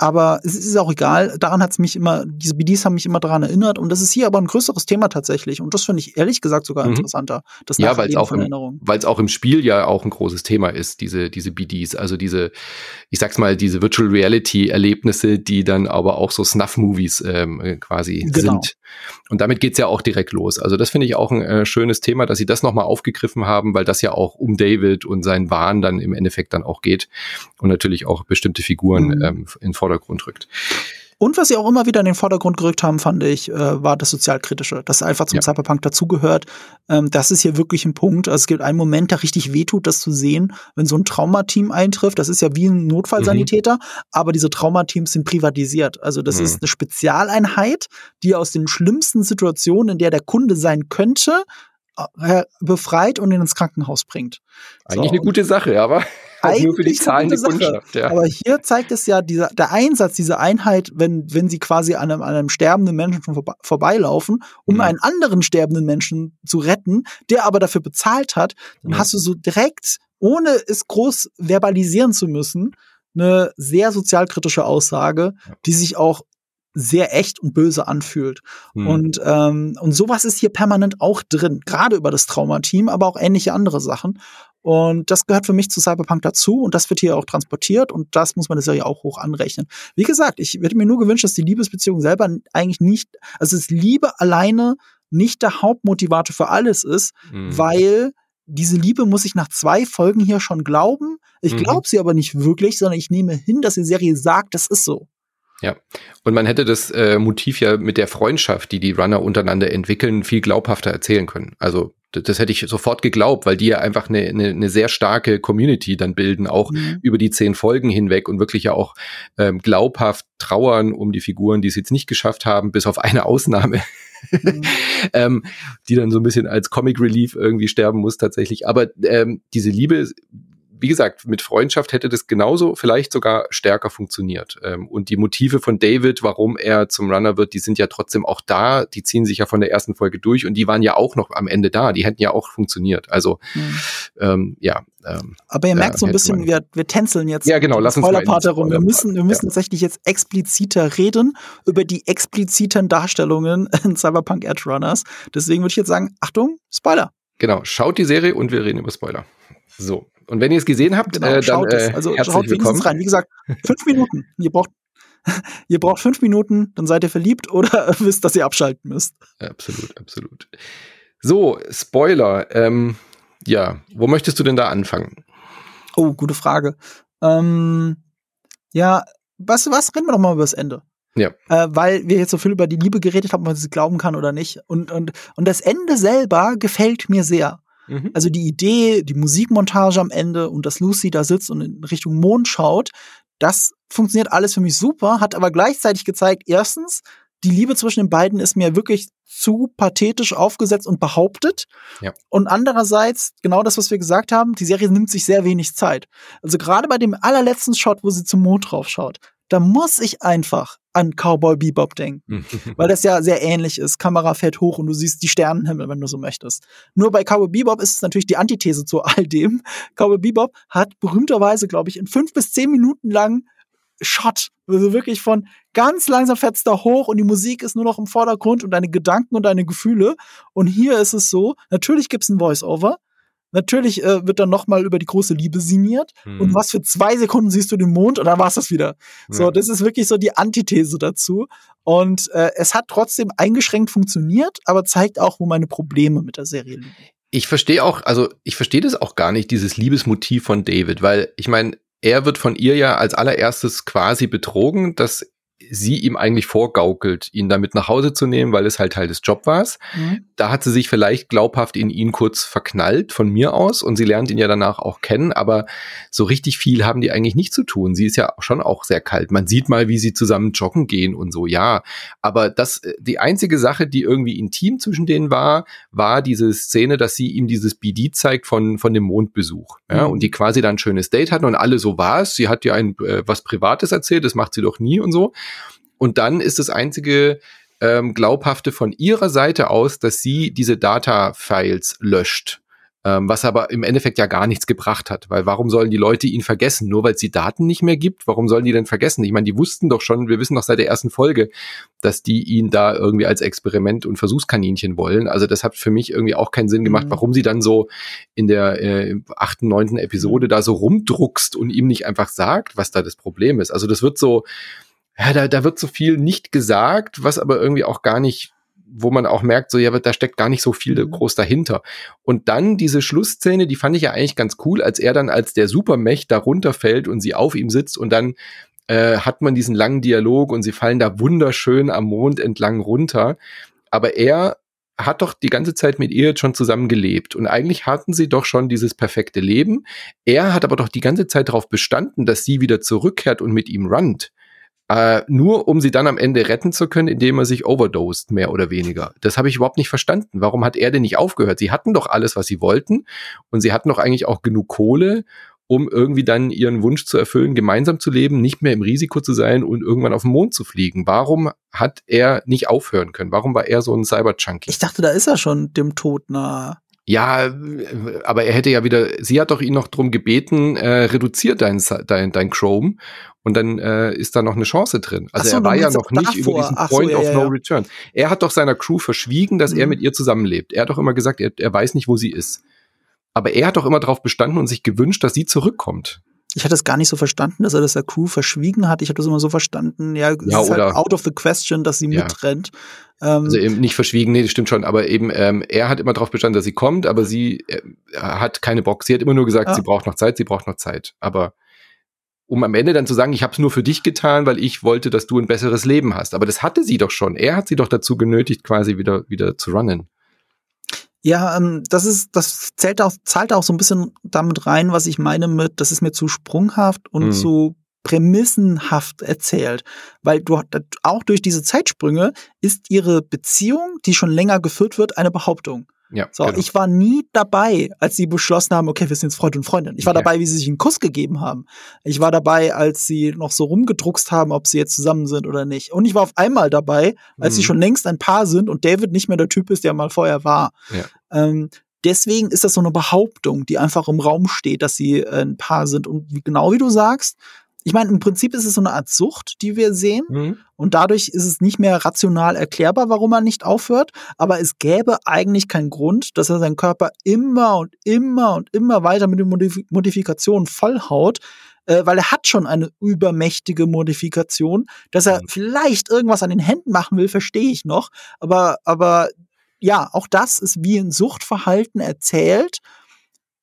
aber es ist auch egal. Daran hat es mich immer, diese BDs haben mich immer daran erinnert. Und das ist hier aber ein größeres Thema tatsächlich. Und das finde ich ehrlich gesagt sogar mhm. interessanter. Das ja, weil es auch, im, auch im Spiel ja auch ein großes Thema ist, diese, diese BDs. Also diese, ich sag's mal, diese Virtual Reality Erlebnisse, die dann aber auch so Snuff-Movies ähm, quasi genau. sind. Und damit geht's ja auch direkt los. Also das finde ich auch ein äh, schönes Thema, dass sie das nochmal aufgegriffen haben, weil das ja auch um David und seinen Wahn dann im Endeffekt dann auch geht. Und natürlich auch bestimmte Figuren mhm. ähm, in Vordergrund rückt. Und was sie auch immer wieder in den Vordergrund gerückt haben, fand ich, äh, war das Sozialkritische, das einfach zum ja. Cyberpunk dazugehört. Ähm, das ist hier wirklich ein Punkt. Also es gibt einen Moment, der richtig wehtut, das zu sehen, wenn so ein Traumateam eintrifft. Das ist ja wie ein Notfallsanitäter, mhm. aber diese Traumateams sind privatisiert. Also das mhm. ist eine Spezialeinheit, die aus den schlimmsten Situationen, in der der Kunde sein könnte, äh, befreit und ihn ins Krankenhaus bringt. Eigentlich so, eine gute Sache, aber eigentlich nur für die zahlende Kundschaft. Ja. Aber hier zeigt es ja dieser, der Einsatz dieser Einheit, wenn, wenn sie quasi an einem, an einem sterbenden Menschen vorbeilaufen, um mhm. einen anderen sterbenden Menschen zu retten, der aber dafür bezahlt hat, dann mhm. hast du so direkt, ohne es groß verbalisieren zu müssen, eine sehr sozialkritische Aussage, die sich auch sehr echt und böse anfühlt. Hm. Und, ähm, und sowas ist hier permanent auch drin, gerade über das Traumateam, aber auch ähnliche andere Sachen. Und das gehört für mich zu Cyberpunk dazu und das wird hier auch transportiert und das muss man der Serie auch hoch anrechnen. Wie gesagt, ich hätte mir nur gewünscht, dass die Liebesbeziehung selber eigentlich nicht, also das Liebe alleine nicht der Hauptmotivator für alles ist, mhm. weil diese Liebe muss ich nach zwei Folgen hier schon glauben. Ich mhm. glaube sie aber nicht wirklich, sondern ich nehme hin, dass die Serie sagt, das ist so. Ja, und man hätte das äh, Motiv ja mit der Freundschaft, die die Runner untereinander entwickeln, viel glaubhafter erzählen können. Also das hätte ich sofort geglaubt, weil die ja einfach eine, eine, eine sehr starke Community dann bilden, auch mhm. über die zehn Folgen hinweg und wirklich ja auch ähm, glaubhaft trauern um die Figuren, die es jetzt nicht geschafft haben, bis auf eine Ausnahme, mhm. *laughs* ähm, die dann so ein bisschen als Comic Relief irgendwie sterben muss tatsächlich. Aber ähm, diese Liebe wie gesagt, mit Freundschaft hätte das genauso, vielleicht sogar stärker funktioniert. Ähm, und die Motive von David, warum er zum Runner wird, die sind ja trotzdem auch da. Die ziehen sich ja von der ersten Folge durch und die waren ja auch noch am Ende da. Die hätten ja auch funktioniert. Also, mhm. ähm, ja. Ähm, Aber ihr merkt so ein bisschen, wir, wir tänzeln jetzt. Ja, genau, lass uns mal herum. Wir müssen, wir müssen ja. tatsächlich jetzt expliziter reden über die expliziten Darstellungen *laughs* in Cyberpunk Edge Runners. Deswegen würde ich jetzt sagen, Achtung, Spoiler. Genau, schaut die Serie und wir reden über Spoiler. So, und wenn ihr es gesehen habt, genau, äh, dann äh, also schaut wenigstens rein. Wie gesagt, fünf Minuten. Ihr braucht *laughs* ihr braucht fünf Minuten, dann seid ihr verliebt oder *laughs* wisst, dass ihr abschalten müsst. Absolut, absolut. So, Spoiler. Ähm, ja, wo möchtest du denn da anfangen? Oh, gute Frage. Ähm, ja, du was? Reden wir doch mal über das Ende. Ja. Äh, weil wir jetzt so viel über die Liebe geredet haben, ob man sie glauben kann oder nicht. Und, und, und das Ende selber gefällt mir sehr. Mhm. Also die Idee, die Musikmontage am Ende und dass Lucy da sitzt und in Richtung Mond schaut, das funktioniert alles für mich super, hat aber gleichzeitig gezeigt, erstens, die Liebe zwischen den beiden ist mir wirklich zu pathetisch aufgesetzt und behauptet. Ja. Und andererseits, genau das, was wir gesagt haben, die Serie nimmt sich sehr wenig Zeit. Also gerade bei dem allerletzten Shot, wo sie zum Mond drauf schaut, da muss ich einfach an Cowboy Bebop denken, weil *laughs* das ja sehr ähnlich ist. Kamera fährt hoch und du siehst die Sternenhimmel, wenn du so möchtest. Nur bei Cowboy Bebop ist es natürlich die Antithese zu all dem. Cowboy Bebop hat berühmterweise, glaube ich, in fünf bis zehn Minuten lang Shot. Also wirklich von ganz langsam fährt's da hoch und die Musik ist nur noch im Vordergrund und deine Gedanken und deine Gefühle. Und hier ist es so, natürlich gibt's ein Voice-Over, Natürlich äh, wird dann nochmal über die große Liebe sinniert hm. und was für zwei Sekunden siehst du den Mond und dann war's das wieder. Ja. So, das ist wirklich so die Antithese dazu. Und äh, es hat trotzdem eingeschränkt funktioniert, aber zeigt auch, wo meine Probleme mit der Serie liegen. Ich verstehe auch, also ich verstehe das auch gar nicht, dieses Liebesmotiv von David, weil ich meine, er wird von ihr ja als allererstes quasi betrogen, dass sie ihm eigentlich vorgaukelt, ihn damit nach Hause zu nehmen, weil es halt Teil des Jobs war. Mhm. Da hat sie sich vielleicht glaubhaft in ihn kurz verknallt von mir aus und sie lernt ihn ja danach auch kennen, aber so richtig viel haben die eigentlich nicht zu tun. Sie ist ja schon auch sehr kalt. Man sieht mal, wie sie zusammen joggen gehen und so, ja. Aber das, äh, die einzige Sache, die irgendwie intim zwischen denen war, war diese Szene, dass sie ihm dieses BD zeigt von, von dem Mondbesuch. Ja, mhm. und die quasi dann ein schönes Date hatten und alle so war es. Sie hat ja ein, äh, was Privates erzählt, das macht sie doch nie und so. Und dann ist das einzige ähm, glaubhafte von ihrer Seite aus, dass sie diese Data-Files löscht. Ähm, was aber im Endeffekt ja gar nichts gebracht hat, weil warum sollen die Leute ihn vergessen? Nur weil es die Daten nicht mehr gibt, warum sollen die denn vergessen? Ich meine, die wussten doch schon, wir wissen doch seit der ersten Folge, dass die ihn da irgendwie als Experiment und Versuchskaninchen wollen. Also das hat für mich irgendwie auch keinen Sinn gemacht, mhm. warum sie dann so in der äh, achten, neunten Episode da so rumdruckst und ihm nicht einfach sagt, was da das Problem ist. Also das wird so, ja, da, da wird so viel nicht gesagt, was aber irgendwie auch gar nicht wo man auch merkt, so ja, da steckt gar nicht so viel mhm. groß dahinter. Und dann diese Schlussszene, die fand ich ja eigentlich ganz cool, als er dann als der Supermech da runterfällt und sie auf ihm sitzt und dann äh, hat man diesen langen Dialog und sie fallen da wunderschön am Mond entlang runter. Aber er hat doch die ganze Zeit mit ihr jetzt schon zusammen gelebt und eigentlich hatten sie doch schon dieses perfekte Leben. Er hat aber doch die ganze Zeit darauf bestanden, dass sie wieder zurückkehrt und mit ihm runnt. Äh, nur um sie dann am Ende retten zu können, indem er sich overdosed, mehr oder weniger. Das habe ich überhaupt nicht verstanden. Warum hat er denn nicht aufgehört? Sie hatten doch alles, was sie wollten und sie hatten doch eigentlich auch genug Kohle, um irgendwie dann ihren Wunsch zu erfüllen, gemeinsam zu leben, nicht mehr im Risiko zu sein und irgendwann auf den Mond zu fliegen. Warum hat er nicht aufhören können? Warum war er so ein Cyber-Junkie? Ich dachte, da ist er schon dem Tod nah. Ja, aber er hätte ja wieder, sie hat doch ihn noch drum gebeten, äh, reduziert dein, dein, dein Chrome und dann äh, ist da noch eine Chance drin. Also so, er war ja noch nicht davor. über diesen Point so, ja, of No ja. Return. Er hat doch seiner Crew verschwiegen, dass mhm. er mit ihr zusammenlebt. Er hat doch immer gesagt, er, er weiß nicht, wo sie ist. Aber er hat doch immer darauf bestanden und sich gewünscht, dass sie zurückkommt. Ich hatte es gar nicht so verstanden, dass er das der Crew verschwiegen hat. Ich habe das immer so verstanden, ja, es ja, ist halt out of the question, dass sie ja. mitrennt. Ähm, also eben nicht verschwiegen, nee, das stimmt schon, aber eben ähm, er hat immer darauf bestanden, dass sie kommt, aber sie äh, hat keine Bock. Sie hat immer nur gesagt, ah. sie braucht noch Zeit, sie braucht noch Zeit. Aber um am Ende dann zu sagen, ich habe es nur für dich getan, weil ich wollte, dass du ein besseres Leben hast. Aber das hatte sie doch schon. Er hat sie doch dazu genötigt, quasi wieder wieder zu runnen. Ja, ähm, das ist, das zählt auch, zahlt auch so ein bisschen damit rein, was ich meine mit, das ist mir zu sprunghaft und mhm. zu prämissenhaft erzählt, weil du auch durch diese Zeitsprünge ist ihre Beziehung, die schon länger geführt wird, eine Behauptung. Ja, so, genau. ich war nie dabei, als sie beschlossen haben, okay, wir sind jetzt Freund und Freundin. Ich war okay. dabei, wie sie sich einen Kuss gegeben haben. Ich war dabei, als sie noch so rumgedruckst haben, ob sie jetzt zusammen sind oder nicht. Und ich war auf einmal dabei, als mhm. sie schon längst ein Paar sind und David nicht mehr der Typ ist, der mal vorher war. Ja. Ähm, deswegen ist das so eine Behauptung, die einfach im Raum steht, dass sie äh, ein Paar sind. Und genau wie du sagst, ich meine, im Prinzip ist es so eine Art Sucht, die wir sehen. Mhm. Und dadurch ist es nicht mehr rational erklärbar, warum er nicht aufhört. Aber es gäbe eigentlich keinen Grund, dass er seinen Körper immer und immer und immer weiter mit den Modif Modifikationen vollhaut, äh, weil er hat schon eine übermächtige Modifikation. Dass er mhm. vielleicht irgendwas an den Händen machen will, verstehe ich noch. Aber, aber ja, auch das ist wie ein Suchtverhalten erzählt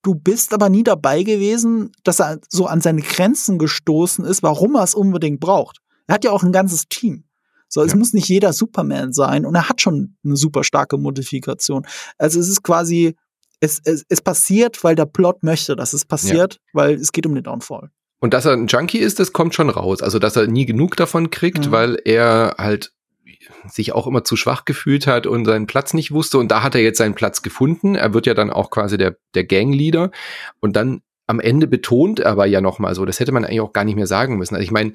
Du bist aber nie dabei gewesen, dass er so an seine Grenzen gestoßen ist, warum er es unbedingt braucht. Er hat ja auch ein ganzes Team. So, es ja. muss nicht jeder Superman sein und er hat schon eine super starke Modifikation. Also es ist quasi, es, es, es passiert, weil der Plot möchte, dass es passiert, ja. weil es geht um den Downfall. Und dass er ein Junkie ist, das kommt schon raus. Also, dass er nie genug davon kriegt, mhm. weil er halt sich auch immer zu schwach gefühlt hat und seinen Platz nicht wusste. Und da hat er jetzt seinen Platz gefunden. Er wird ja dann auch quasi der, der Gangleader. Und dann am Ende betont er aber ja nochmal so, das hätte man eigentlich auch gar nicht mehr sagen müssen. Also ich meine,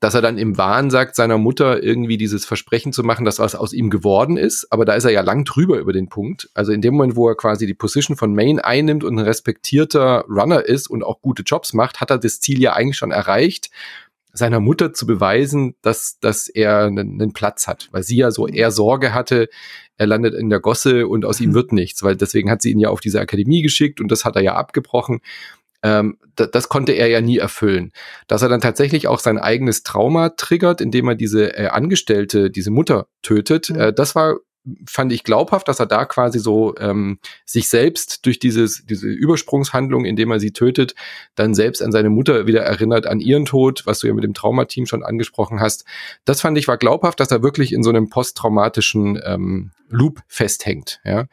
dass er dann im Wahn sagt, seiner Mutter irgendwie dieses Versprechen zu machen, dass was aus ihm geworden ist. Aber da ist er ja lang drüber über den Punkt. Also in dem Moment, wo er quasi die Position von Main einnimmt und ein respektierter Runner ist und auch gute Jobs macht, hat er das Ziel ja eigentlich schon erreicht seiner Mutter zu beweisen, dass, dass er einen, einen Platz hat, weil sie ja so eher Sorge hatte, er landet in der Gosse und aus ihm mhm. *laughs* wird nichts, weil deswegen hat sie ihn ja auf diese Akademie geschickt und das hat er ja abgebrochen. Ähm, das konnte er ja nie erfüllen. Dass er dann tatsächlich auch sein eigenes Trauma triggert, indem er diese äh, Angestellte, diese Mutter tötet, mhm. äh, das war fand ich glaubhaft, dass er da quasi so ähm, sich selbst durch dieses, diese Übersprungshandlung, indem er sie tötet, dann selbst an seine Mutter wieder erinnert, an ihren Tod, was du ja mit dem Traumateam schon angesprochen hast. Das fand ich war glaubhaft, dass er wirklich in so einem posttraumatischen ähm, Loop festhängt. Ja,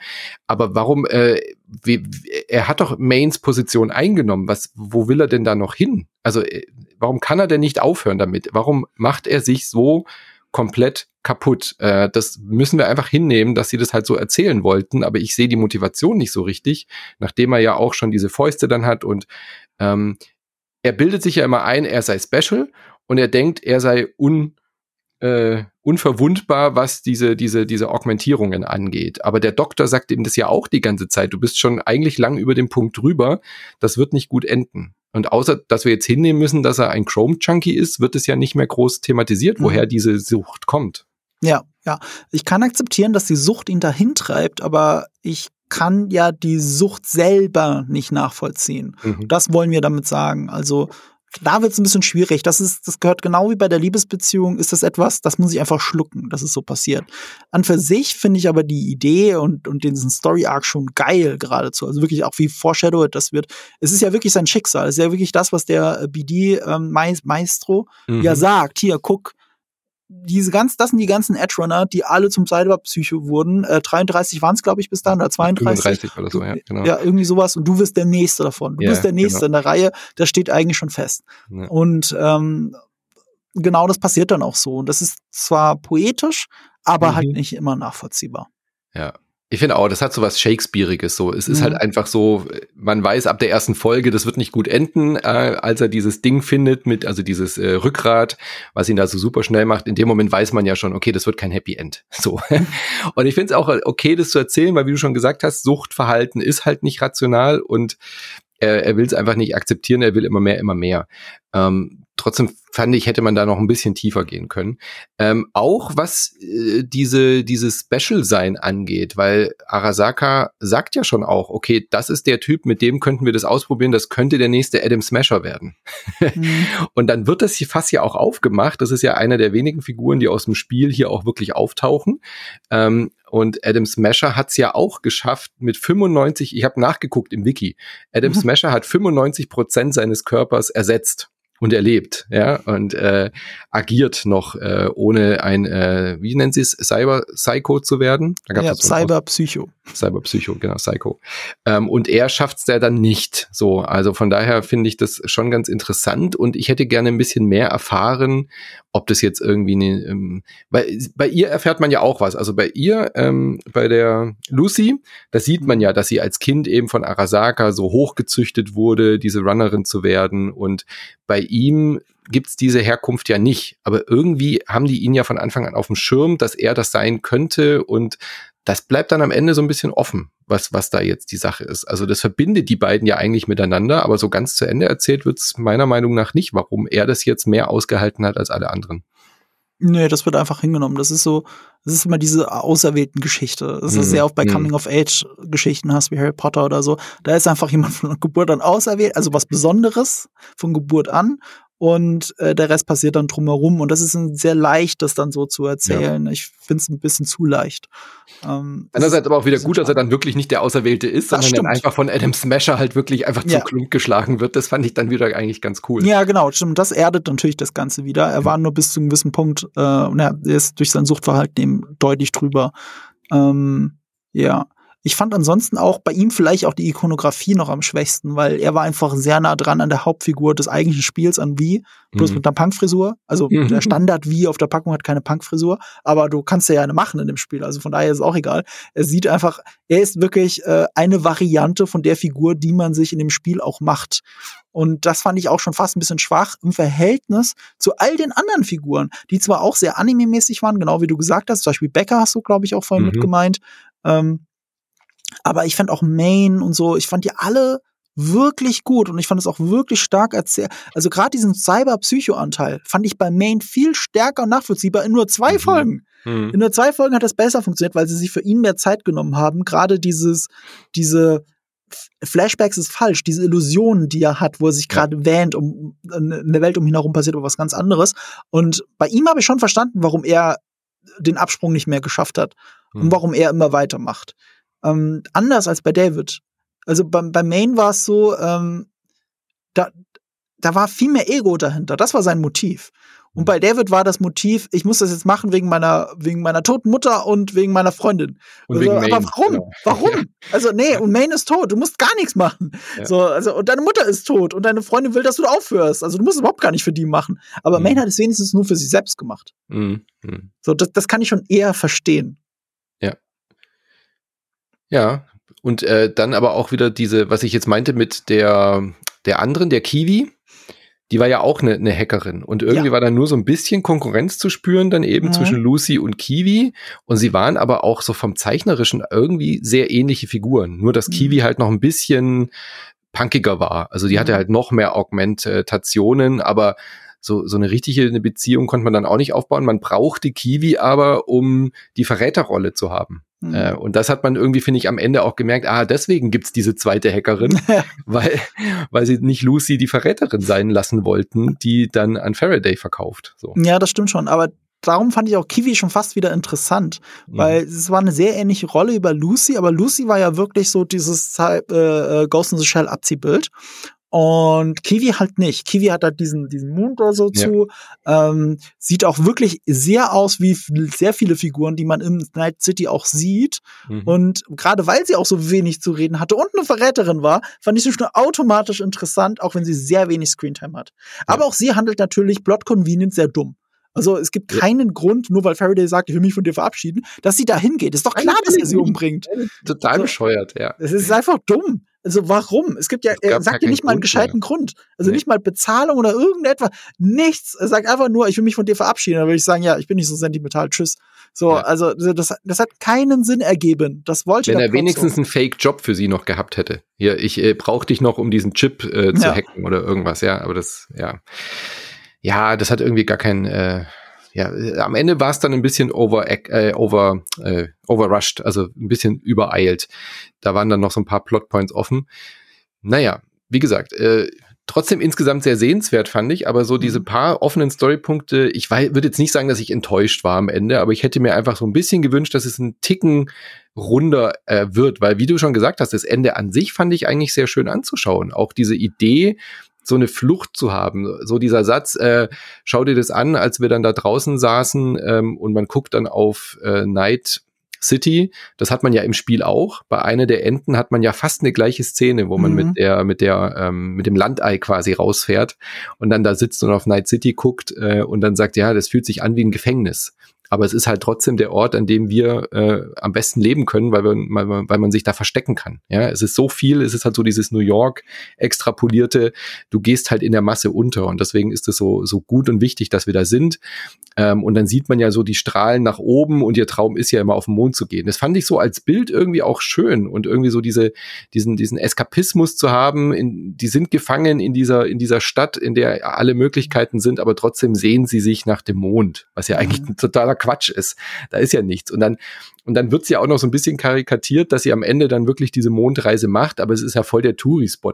aber warum? Äh, wie, er hat doch Mains Position eingenommen. Was, wo will er denn da noch hin? Also äh, warum kann er denn nicht aufhören damit? Warum macht er sich so komplett kaputt. Äh, das müssen wir einfach hinnehmen, dass sie das halt so erzählen wollten, aber ich sehe die Motivation nicht so richtig, nachdem er ja auch schon diese Fäuste dann hat und ähm, er bildet sich ja immer ein, er sei special und er denkt, er sei un, äh, unverwundbar, was diese, diese, diese Augmentierungen angeht. Aber der Doktor sagt ihm das ja auch die ganze Zeit. Du bist schon eigentlich lang über dem Punkt drüber. Das wird nicht gut enden. Und außer, dass wir jetzt hinnehmen müssen, dass er ein Chrome-Junkie ist, wird es ja nicht mehr groß thematisiert, woher mhm. diese Sucht kommt. Ja, ja. Ich kann akzeptieren, dass die Sucht ihn dahin treibt, aber ich kann ja die Sucht selber nicht nachvollziehen. Mhm. Das wollen wir damit sagen. Also da wird es ein bisschen schwierig. Das ist, das gehört genau wie bei der Liebesbeziehung, ist das etwas, das muss ich einfach schlucken, dass es so passiert. An für sich finde ich aber die Idee und, und diesen Story-Arc schon geil geradezu. Also wirklich auch wie foreshadowed das wird. Es ist ja wirklich sein Schicksal. Es ist ja wirklich das, was der BD ähm, Maestro mhm. ja sagt. Hier, guck, diese ganz, das sind die ganzen Edge-Runner, die alle zum Cyberpsycho wurden. Äh, 33 waren es, glaube ich, bis dann, oder 32. 35 oder so, ja, genau. Ja, irgendwie sowas. Und du wirst der Nächste davon. Du yeah, bist der Nächste genau. in der Reihe. Das steht eigentlich schon fest. Ja. Und ähm, genau das passiert dann auch so. Und das ist zwar poetisch, aber halt mhm. halt nicht immer nachvollziehbar. Ja, ich finde auch, das hat so was Shakespeareiges so. Es ist halt mhm. halt einfach so, man weiß ab der ersten Folge, das wird nicht gut enden, äh, als er dieses Ding findet mit, also dieses äh, Rückgrat, was ihn da so super schnell macht. In dem Moment weiß man ja schon, okay, das wird kein Happy End. *laughs* So. und ich finde es auch okay, das zu erzählen, weil wie du schon gesagt hast, Suchtverhalten ist halt nicht rational und er, er will es einfach nicht akzeptieren, er will immer mehr, immer mehr. Ähm, trotzdem fand ich, hätte man da noch ein bisschen tiefer gehen können. Ähm, auch was äh, diese, dieses Special-Sein angeht, weil Arasaka sagt ja schon auch, okay, das ist der Typ, mit dem könnten wir das ausprobieren, das könnte der nächste Adam Smasher werden. Mhm. *laughs* Und dann wird das hier fast ja auch aufgemacht. Das ist ja einer der wenigen Figuren, die aus dem Spiel hier auch wirklich auftauchen. Ähm, und Adam Smasher hat es ja auch geschafft mit 95, ich habe nachgeguckt im Wiki, Adam. *laughs* Smasher hat 95 Prozent seines Körpers ersetzt und erlebt, ja, und äh, agiert noch, äh, ohne ein, äh, wie nennen Sie es, Cyber-Psycho zu werden? Ja, Cyber-Psycho. Cyber-Psycho, genau, Psycho. Ähm, und er schafft es ja dann nicht so. Also von daher finde ich das schon ganz interessant und ich hätte gerne ein bisschen mehr erfahren, ob das jetzt irgendwie ne, ähm, bei, bei ihr erfährt man ja auch was. Also bei ihr, ähm, bei der Lucy, da sieht man ja, dass sie als Kind eben von Arasaka so hochgezüchtet wurde, diese Runnerin zu werden. Und bei ihm gibt's diese Herkunft ja nicht. Aber irgendwie haben die ihn ja von Anfang an auf dem Schirm, dass er das sein könnte. Und das bleibt dann am Ende so ein bisschen offen, was, was da jetzt die Sache ist. Also das verbindet die beiden ja eigentlich miteinander, aber so ganz zu Ende erzählt wird's meiner Meinung nach nicht, warum er das jetzt mehr ausgehalten hat als alle anderen. Nee, das wird einfach hingenommen. Das ist so, das ist immer diese auserwählten Geschichte. Das ist mhm. ja auch bei mhm. Coming-of-Age-Geschichten hast, wie Harry Potter oder so. Da ist einfach jemand von Geburt an auserwählt, also was Besonderes von Geburt an und äh, der Rest passiert dann drumherum. Und das ist ein sehr leicht, das dann so zu erzählen. Ja. Ich finde es ein bisschen zu leicht. Ähm, Andererseits aber auch wieder gut, dass er dann wirklich nicht der Auserwählte ist, sondern dann einfach von Adam Smasher halt wirklich einfach ja. zum Klump geschlagen wird. Das fand ich dann wieder eigentlich ganz cool. Ja, genau, stimmt. Das erdet natürlich das Ganze wieder. Er war nur bis zu einem gewissen Punkt, äh, und er ist durch sein Suchtverhalten eben deutlich drüber. Ähm, ja. Ich fand ansonsten auch bei ihm vielleicht auch die Ikonografie noch am schwächsten, weil er war einfach sehr nah dran an der Hauptfigur des eigentlichen Spiels, an Wie, bloß mhm. mit einer Punkfrisur. Also mhm. der Standard Wie auf der Packung hat keine Punkfrisur, aber du kannst ja eine machen in dem Spiel. Also von daher ist es auch egal. Er sieht einfach, er ist wirklich äh, eine Variante von der Figur, die man sich in dem Spiel auch macht. Und das fand ich auch schon fast ein bisschen schwach im Verhältnis zu all den anderen Figuren, die zwar auch sehr anime-mäßig waren, genau wie du gesagt hast. Zum Beispiel Becker hast du, glaube ich, auch vorhin mhm. mit gemeint. Ähm, aber ich fand auch Main und so, ich fand die alle wirklich gut und ich fand es auch wirklich stark erzählt. Also gerade diesen Cyber-Psycho-Anteil fand ich bei Main viel stärker und nachvollziehbar in nur zwei mhm. Folgen. Mhm. In nur zwei Folgen hat das besser funktioniert, weil sie sich für ihn mehr Zeit genommen haben. Gerade dieses, diese Flashbacks ist falsch, diese Illusionen, die er hat, wo er sich gerade wähnt, um eine Welt um ihn herum passiert oder was ganz anderes. Und bei ihm habe ich schon verstanden, warum er den Absprung nicht mehr geschafft hat mhm. und warum er immer weitermacht. Ähm, anders als bei David. Also bei, bei Main war es so, ähm, da, da war viel mehr Ego dahinter. Das war sein Motiv. Und bei David war das Motiv, ich muss das jetzt machen wegen meiner, wegen meiner toten Mutter und wegen meiner Freundin. Und also, aber warum? Genau. Warum? *laughs* Ja. Also, nee, und Maine ist tot, du musst gar nichts machen. Ja. So, also, und deine Mutter ist tot und deine Freundin will, dass du aufhörst. Also, du musst überhaupt gar nicht für die machen. Aber mhm. Maine hat es wenigstens nur für sich selbst gemacht. Mhm. Mhm. So, das, das kann ich schon eher verstehen. Ja. Und äh, dann aber auch wieder diese, was ich jetzt meinte mit der, der anderen, der Kiwi die war ja auch eine, eine Hackerin und irgendwie ja. war da nur so ein bisschen Konkurrenz zu spüren dann eben mhm. zwischen Lucy und Kiwi und sie waren aber auch so vom zeichnerischen irgendwie sehr ähnliche Figuren, nur dass mhm. Kiwi halt noch ein bisschen punkiger war. Also die mhm. hatte halt noch mehr Augmentationen, aber so, so eine richtige eine Beziehung konnte man dann auch nicht aufbauen. Man brauchte Kiwi aber, um die Verräterrolle zu haben. Mhm. Äh, und das hat man irgendwie, finde ich, am Ende auch gemerkt, ah, deswegen gibt's diese zweite Hackerin, *laughs* weil, weil sie nicht Lucy die Verräterin sein lassen wollten, die dann an Faraday verkauft. So. Ja, das stimmt schon. Aber darum fand ich auch Kiwi schon fast wieder interessant, mhm. weil es war eine sehr ähnliche Rolle über Lucy, aber Lucy war ja wirklich so dieses äh, äh Ghost in the Shell Abziehbild. Und Kiwi halt nicht. Kiwi hat halt diesen, diesen Mond oder so ja. zu. Ähm, sieht auch wirklich sehr aus wie sehr viele Figuren, die man im Night City auch sieht. Mhm. Und gerade weil sie auch so wenig zu reden hatte und eine Verräterin war, fand ich sie schon automatisch interessant, auch wenn sie sehr wenig Screentime hat. Ja. Aber auch sie handelt natürlich Plot Convenient sehr dumm. Also es gibt keinen Grund, nur weil Faraday sagt, ich will mich von dir verabschieden, dass sie da hingeht. Ist doch klar, dass er sie umbringt. Total bescheuert, ja. Es ist einfach dumm. Also warum? Es gibt ja, er sagt ja nicht mal einen gescheiten mehr. Grund. Also nee. nicht mal Bezahlung oder irgendetwas. Nichts. Er sagt einfach nur, ich will mich von dir verabschieden. Da würde ich sagen, ja, ich bin nicht so sentimental. Tschüss. So, ja. also das, das hat keinen Sinn ergeben. Das wollte Wenn er wenigstens so. einen Fake-Job für sie noch gehabt hätte. Hier, ich äh, brauche dich noch, um diesen Chip äh, zu ja. hacken oder irgendwas, ja. Aber das, ja ja, das hat irgendwie gar kein, äh, ja, äh, am Ende war es dann ein bisschen over, äh, over, äh, overrushed, also ein bisschen übereilt. Da waren dann noch so ein paar Plotpoints offen. Naja, wie gesagt, äh, trotzdem insgesamt sehr sehenswert, fand ich, aber so mhm. diese paar offenen Storypunkte, ich würde jetzt nicht sagen, dass ich enttäuscht war am Ende, aber ich hätte mir einfach so ein bisschen gewünscht, dass es ein Ticken runder äh, wird, weil wie du schon gesagt hast, das Ende an sich fand ich eigentlich sehr schön anzuschauen. Auch diese Idee, so eine Flucht zu haben. So dieser Satz, äh, schau dir das an, als wir dann da draußen saßen ähm, und man guckt dann auf äh, Night City, das hat man ja im Spiel auch. Bei einer der Enden hat man ja fast eine gleiche Szene, wo man mhm. mit der, mit der, ähm, mit dem Landei quasi rausfährt und dann da sitzt und auf Night City guckt äh, und dann sagt, ja, das fühlt sich an wie ein Gefängnis aber es ist halt trotzdem der Ort, an dem wir äh, am besten leben können, weil, wir, weil, weil man sich da verstecken kann. Ja, es ist so viel, es ist halt so dieses New York extrapolierte, du gehst halt in der Masse unter und deswegen ist es so, so gut und wichtig, dass wir da sind. Ähm, und dann sieht man ja so die Strahlen nach oben und ihr Traum ist ja immer auf den Mond zu gehen. Das fand ich so als Bild irgendwie auch schön und irgendwie so diese, diesen, diesen Eskapismus zu haben, in, die sind gefangen in dieser, in dieser Stadt, in der alle Möglichkeiten sind, aber trotzdem sehen sie sich nach dem Mond, was ja eigentlich mhm. ein totaler Quatsch ist. Da ist ja nichts. Und dann, und dann wird sie auch noch so ein bisschen karikatiert, dass sie am Ende dann wirklich diese Mondreise macht, aber es ist ja voll der Touri-Spot.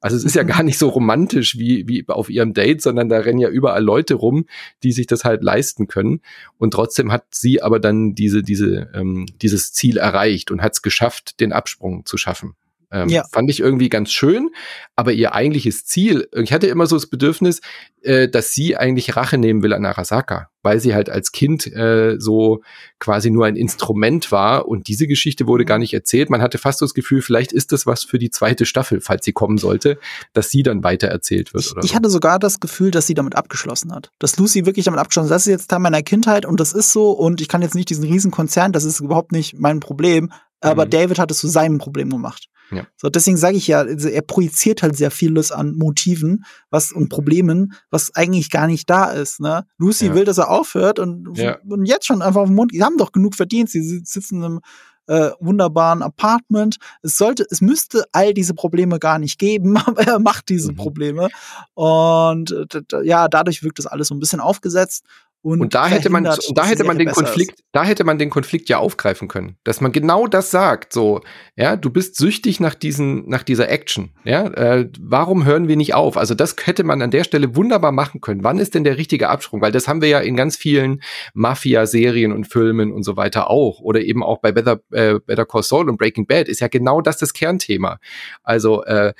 Also es ist ja *laughs* gar nicht so romantisch wie, wie auf ihrem Date, sondern da rennen ja überall Leute rum, die sich das halt leisten können. Und trotzdem hat sie aber dann diese, diese, ähm, dieses Ziel erreicht und hat es geschafft, den Absprung zu schaffen. Ähm, ja. Fand ich irgendwie ganz schön, aber ihr eigentliches Ziel, ich hatte immer so das Bedürfnis, äh, dass sie eigentlich Rache nehmen will an Arasaka, weil sie halt als Kind äh, so quasi nur ein Instrument war und diese Geschichte wurde gar nicht erzählt. Man hatte fast so das Gefühl, vielleicht ist das was für die zweite Staffel, falls sie kommen sollte, dass sie dann weiter erzählt wird. Ich, ich so. hatte sogar das Gefühl, dass sie damit abgeschlossen hat. Dass Lucy wirklich damit abgeschlossen hat. Das ist jetzt Teil meiner Kindheit und das ist so und ich kann jetzt nicht diesen riesen Konzern, das ist überhaupt nicht mein Problem. Aber mhm. David hat es zu seinem Problem gemacht. Ja. So, deswegen sage ich ja, also er projiziert halt sehr vieles an Motiven was, und Problemen, was eigentlich gar nicht da ist. Ne? Lucy ja. will, dass er aufhört und, ja. und jetzt schon einfach auf dem Mund, die haben doch genug verdient, sie sitzen im äh, wunderbaren Apartment. Es sollte, es müsste all diese Probleme gar nicht geben, *laughs* aber er macht diese mhm. Probleme. Und äh, ja, dadurch wirkt das alles so ein bisschen aufgesetzt. Und, und da hätte man, da hätte man den Konflikt, ist. da hätte man den Konflikt ja aufgreifen können, dass man genau das sagt, so, ja, du bist süchtig nach diesen, nach dieser Action, ja, äh, warum hören wir nicht auf? Also das hätte man an der Stelle wunderbar machen können. Wann ist denn der richtige Absprung? Weil das haben wir ja in ganz vielen Mafia-Serien und Filmen und so weiter auch, oder eben auch bei Better, äh, Better Call Saul und Breaking Bad ist ja genau das das Kernthema. Also äh,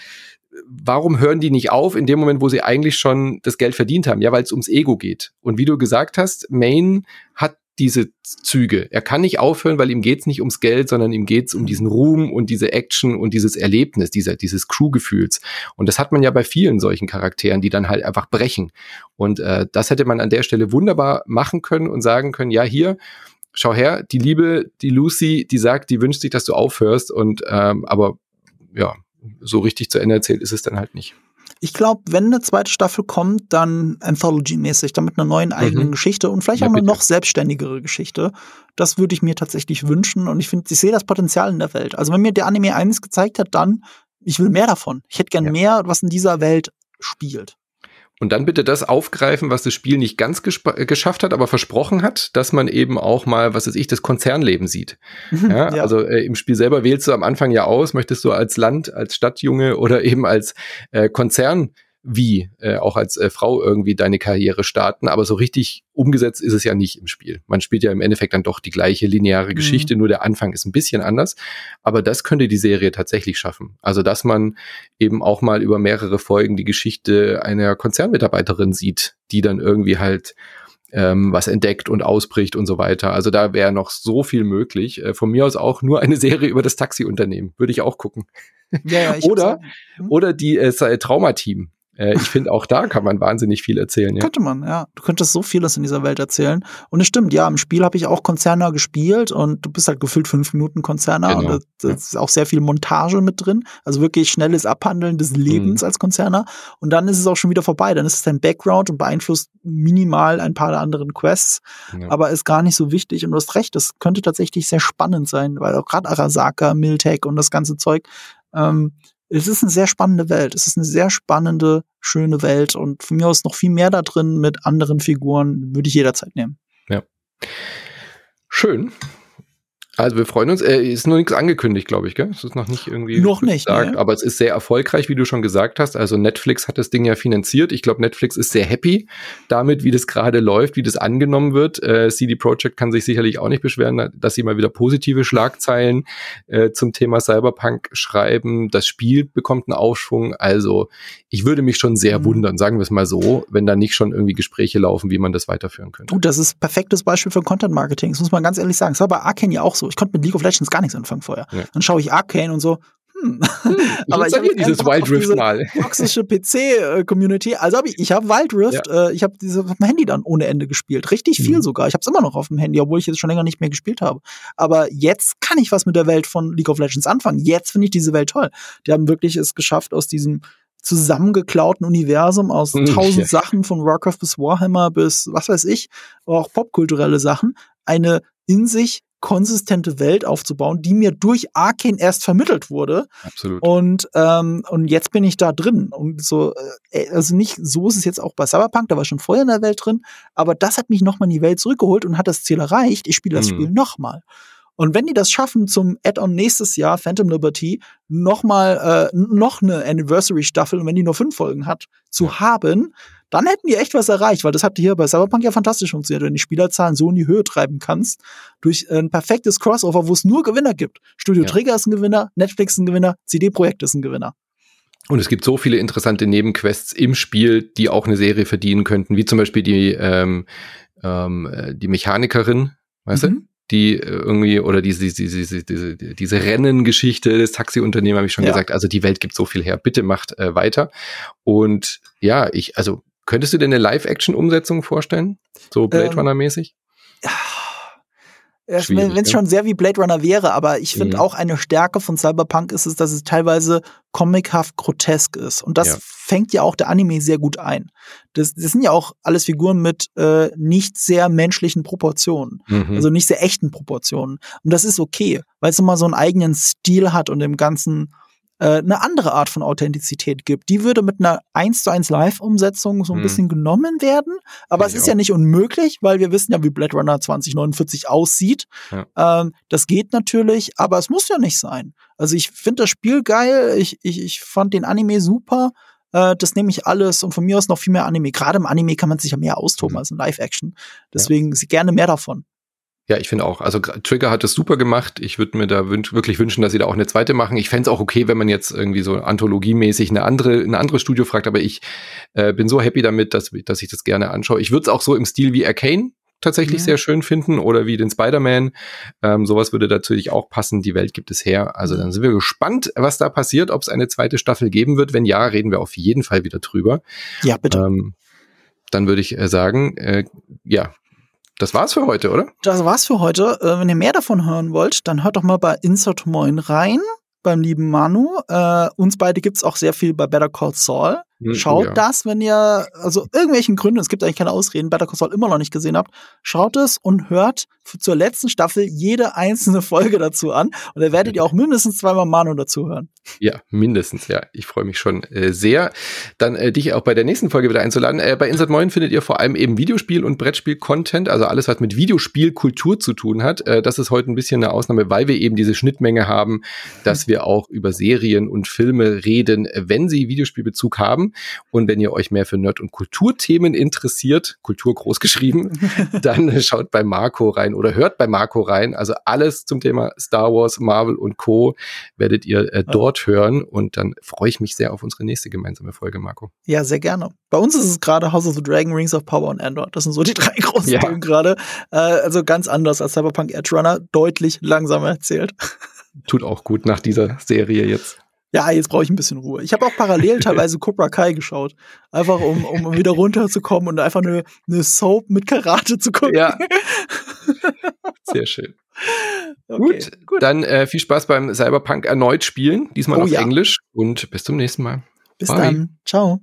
warum hören die nicht auf in dem Moment, wo sie eigentlich schon das Geld verdient haben? Ja, weil es ums Ego geht. Und wie du gesagt hast, Maine hat diese Züge. Er kann nicht aufhören, weil ihm geht's nicht ums Geld, sondern ihm geht's um diesen Ruhm und diese Action und dieses Erlebnis, dieser, dieses Crew-Gefühls. Und das hat man ja bei vielen solchen Charakteren, die dann halt einfach brechen. Und äh, das hätte man an der Stelle wunderbar machen können und sagen können, ja, hier, schau her, die Liebe, die Lucy, die sagt, die wünscht sich, dass du aufhörst. Und ähm, aber ja, so richtig zu Ende erzählt ist es dann halt nicht. Ich glaube, wenn eine zweite Staffel kommt, dann Anthology-mäßig, dann mit einer neuen eigenen mhm. Geschichte und vielleicht ja, auch eine noch selbstständigere Geschichte. Das würde ich mir tatsächlich wünschen und ich finde, ich sehe das Potenzial in der Welt. Also wenn mir der Anime eines gezeigt hat, dann, ich will mehr davon. Ich hätte gern ja. mehr, was in dieser Welt spielt. Und dann bitte das aufgreifen, was das Spiel nicht ganz geschafft hat, aber versprochen hat, dass man eben auch mal, was weiß ich, das Konzernleben sieht. Mhm, ja, ja. Also äh, im Spiel selber wählst du am Anfang ja aus, möchtest du als Land, als Stadtjunge oder eben als äh, Konzern wie äh, auch als äh, Frau irgendwie deine Karriere starten, aber so richtig umgesetzt ist es ja nicht im Spiel. Man spielt ja im Endeffekt dann doch die gleiche lineare mhm. Geschichte, nur der Anfang ist ein bisschen anders, aber das könnte die Serie tatsächlich schaffen. Also, dass man eben auch mal über mehrere Folgen die Geschichte einer Konzernmitarbeiterin sieht, die dann irgendwie halt ähm, was entdeckt und ausbricht und so weiter. Also da wäre noch so viel möglich. Äh, von mir aus auch nur eine Serie über das Taxiunternehmen. Würde ich auch gucken. Ja, ja, oder, hm? oder die äh, Traumateam. Äh, ich finde, auch da kann man wahnsinnig viel erzählen. Ja. Könnte man, ja. Du könntest so vieles in dieser Welt erzählen. Und es stimmt, ja, im Spiel habe ich auch Konzerner gespielt und du bist halt gefühlt fünf Minuten Konzerner genau. und da ist auch sehr viel Montage mit drin. Also wirklich schnelles Abhandeln des Lebens mhm. als Konzerner. Und dann ist es auch schon wieder vorbei. Dann ist es dein Background und beeinflusst minimal ein paar der anderen Quests, ja. aber ist gar nicht so wichtig. Und du hast recht, das könnte tatsächlich sehr spannend sein, weil auch gerade Arasaka, Miltech und das ganze Zeug ähm, es ist eine sehr spannende Welt. Es ist eine sehr spannende, schöne Welt und von mir aus noch viel mehr da drin mit anderen Figuren würde ich jederzeit nehmen. Ja. Schön. Also wir freuen uns. Äh, ist nur nichts angekündigt, glaube ich, gell? Es ist noch nicht irgendwie noch nicht, gesagt, nee. aber es ist sehr erfolgreich, wie du schon gesagt hast. Also Netflix hat das Ding ja finanziert. Ich glaube, Netflix ist sehr happy damit, wie das gerade läuft, wie das angenommen wird. Äh, CD Projekt kann sich sicherlich auch nicht beschweren, dass sie mal wieder positive Schlagzeilen äh, zum Thema Cyberpunk schreiben. Das Spiel bekommt einen Aufschwung. Also ich würde mich schon sehr mhm. wundern, sagen wir es mal so, wenn da nicht schon irgendwie Gespräche laufen, wie man das weiterführen könnte. Du, das ist perfektes Beispiel für Content Marketing. Das muss man ganz ehrlich sagen. Das war bei Arcane ja auch so so. Ich konnte mit League of Legends gar nichts anfangen vorher. Ja. Dann schaue ich Arcane und so, hm. hm *laughs* aber ich habe dieses Wild Rift mal. *laughs* Toxische PC-Community. Also habe ich, ich habe Wild Rift, ja. äh, ich habe dieses auf dem Handy dann ohne Ende gespielt. Richtig viel mhm. sogar. Ich habe es immer noch auf dem Handy, obwohl ich jetzt schon länger nicht mehr gespielt habe. Aber jetzt kann ich was mit der Welt von League of Legends anfangen. Jetzt finde ich diese Welt toll. Die haben wirklich es geschafft, aus diesem zusammengeklauten Universum aus mhm. tausend ja. Sachen von Warcraft bis Warhammer bis was weiß ich, auch popkulturelle Sachen, eine in sich konsistente Welt aufzubauen, die mir durch Arkane erst vermittelt wurde. Absolut. Und, ähm, und jetzt bin ich da drin. Und so, äh, also nicht, so ist es jetzt auch bei Cyberpunk, da war ich schon vorher in der Welt drin, aber das hat mich nochmal in die Welt zurückgeholt und hat das Ziel erreicht, ich spiele das mhm. Spiel nochmal. Und wenn die das schaffen, zum Add-on nächstes Jahr, Phantom Liberty, nochmal äh, noch eine Anniversary-Staffel, und wenn die nur fünf Folgen hat, zu haben, dann hätten die echt was erreicht, weil das hat hier bei Cyberpunk ja fantastisch funktioniert, wenn du die Spielerzahlen so in die Höhe treiben kannst, durch ein perfektes Crossover, wo es nur Gewinner gibt. Studio ja. Trigger ist ein Gewinner, Netflix ist ein Gewinner, CD Projekt ist ein Gewinner. Und es gibt so viele interessante Nebenquests im Spiel, die auch eine Serie verdienen könnten, wie zum Beispiel die, ähm, ähm, äh, die Mechanikerin, weißt mhm. du? Die äh, irgendwie oder diese diese diese diese, diese Rennengeschichte des Taxiunternehmers habe ich schon ja. gesagt. Also die Welt gibt so viel her. Bitte macht äh, weiter. Und ja, ich also könntest du dir eine Live-Action-Umsetzung vorstellen, so Blade ähm, Runner mäßig? Wenn es ne? schon sehr wie Blade Runner wäre, aber ich finde mhm. auch eine Stärke von Cyberpunk ist es, dass es teilweise comichaft grotesk ist. Und das ja. fängt ja auch der Anime sehr gut ein. Das, das sind ja auch alles Figuren mit äh, nicht sehr menschlichen Proportionen. Mhm. Also nicht sehr echten Proportionen. Und das ist okay, weil es immer so einen eigenen Stil hat und im ganzen äh, eine andere Art von Authentizität gibt. Die würde mit einer 1 zu 1 Live-Umsetzung so ein hm. bisschen genommen werden. Aber es ist ja nicht unmöglich, weil wir wissen ja, wie Blade Runner 2049 aussieht. Ja. Ähm, das geht natürlich, aber es muss ja nicht sein. Also ich finde das Spiel geil. Ich, ich, ich fand den Anime super äh, das nehme ich alles und von mir aus noch viel mehr Anime. Gerade im Anime kann man sich ja mehr austoben mhm. als in Live-Action. Deswegen ja. gerne mehr davon. Ja, ich finde auch. Also Trigger hat es super gemacht. Ich würde mir da wünsch wirklich wünschen, dass sie da auch eine zweite machen. Ich fände es auch okay, wenn man jetzt irgendwie so anthologiemäßig eine andere, eine andere Studio fragt, aber ich äh, bin so happy damit, dass, dass ich das gerne anschaue. Ich würde es auch so im Stil wie Arcane tatsächlich mhm. sehr schön finden oder wie den Spider-Man. Ähm, sowas würde natürlich auch passen. Die Welt gibt es her. Also dann sind wir gespannt, was da passiert, ob es eine zweite Staffel geben wird. Wenn ja, reden wir auf jeden Fall wieder drüber. Ja, bitte. Ähm, dann würde ich äh, sagen, äh, ja, das war's für heute, oder? Das war's für heute. Äh, wenn ihr mehr davon hören wollt, dann hört doch mal bei Insert Moin rein, beim lieben Manu. Äh, uns beide gibt's auch sehr viel bei Better Call Saul. Hm, oh schaut ja. das, wenn ihr, also irgendwelchen Gründen, es gibt eigentlich keine Ausreden, Better Call Saul immer noch nicht gesehen habt, schaut es und hört zur letzten Staffel jede einzelne Folge dazu an. Und da werdet ihr auch mindestens zweimal Manu dazu hören. Ja, mindestens, ja. Ich freue mich schon äh, sehr, dann äh, dich auch bei der nächsten Folge wieder einzuladen. Äh, bei Insert Moin findet ihr vor allem eben Videospiel- und Brettspiel-Content, also alles, was mit Videospielkultur zu tun hat. Äh, das ist heute ein bisschen eine Ausnahme, weil wir eben diese Schnittmenge haben, dass wir auch über Serien und Filme reden, wenn sie Videospielbezug haben. Und wenn ihr euch mehr für Nerd- und Kulturthemen interessiert, Kultur groß geschrieben, *laughs* dann schaut bei Marco rein oder hört bei Marco rein. Also alles zum Thema Star Wars, Marvel und Co. werdet ihr äh, dort hören. Und dann freue ich mich sehr auf unsere nächste gemeinsame Folge, Marco. Ja, sehr gerne. Bei uns ist es gerade House of the Dragon, Rings of Power und Andor. Das sind so die *laughs* drei großen ja. Themen gerade. Äh, also ganz anders als Cyberpunk Edge Runner, deutlich langsamer erzählt. Tut auch gut nach dieser Serie jetzt ja, jetzt brauche ich ein bisschen Ruhe. Ich habe auch parallel *laughs* teilweise Cobra Kai geschaut. Einfach um, um wieder runterzukommen und einfach eine, eine Soap mit Karate zu gucken. Ja. *laughs* Sehr schön. Okay, gut, gut, dann äh, viel Spaß beim Cyberpunk erneut spielen, diesmal oh, auf ja. Englisch und bis zum nächsten Mal. Bis Bye. dann. Ciao.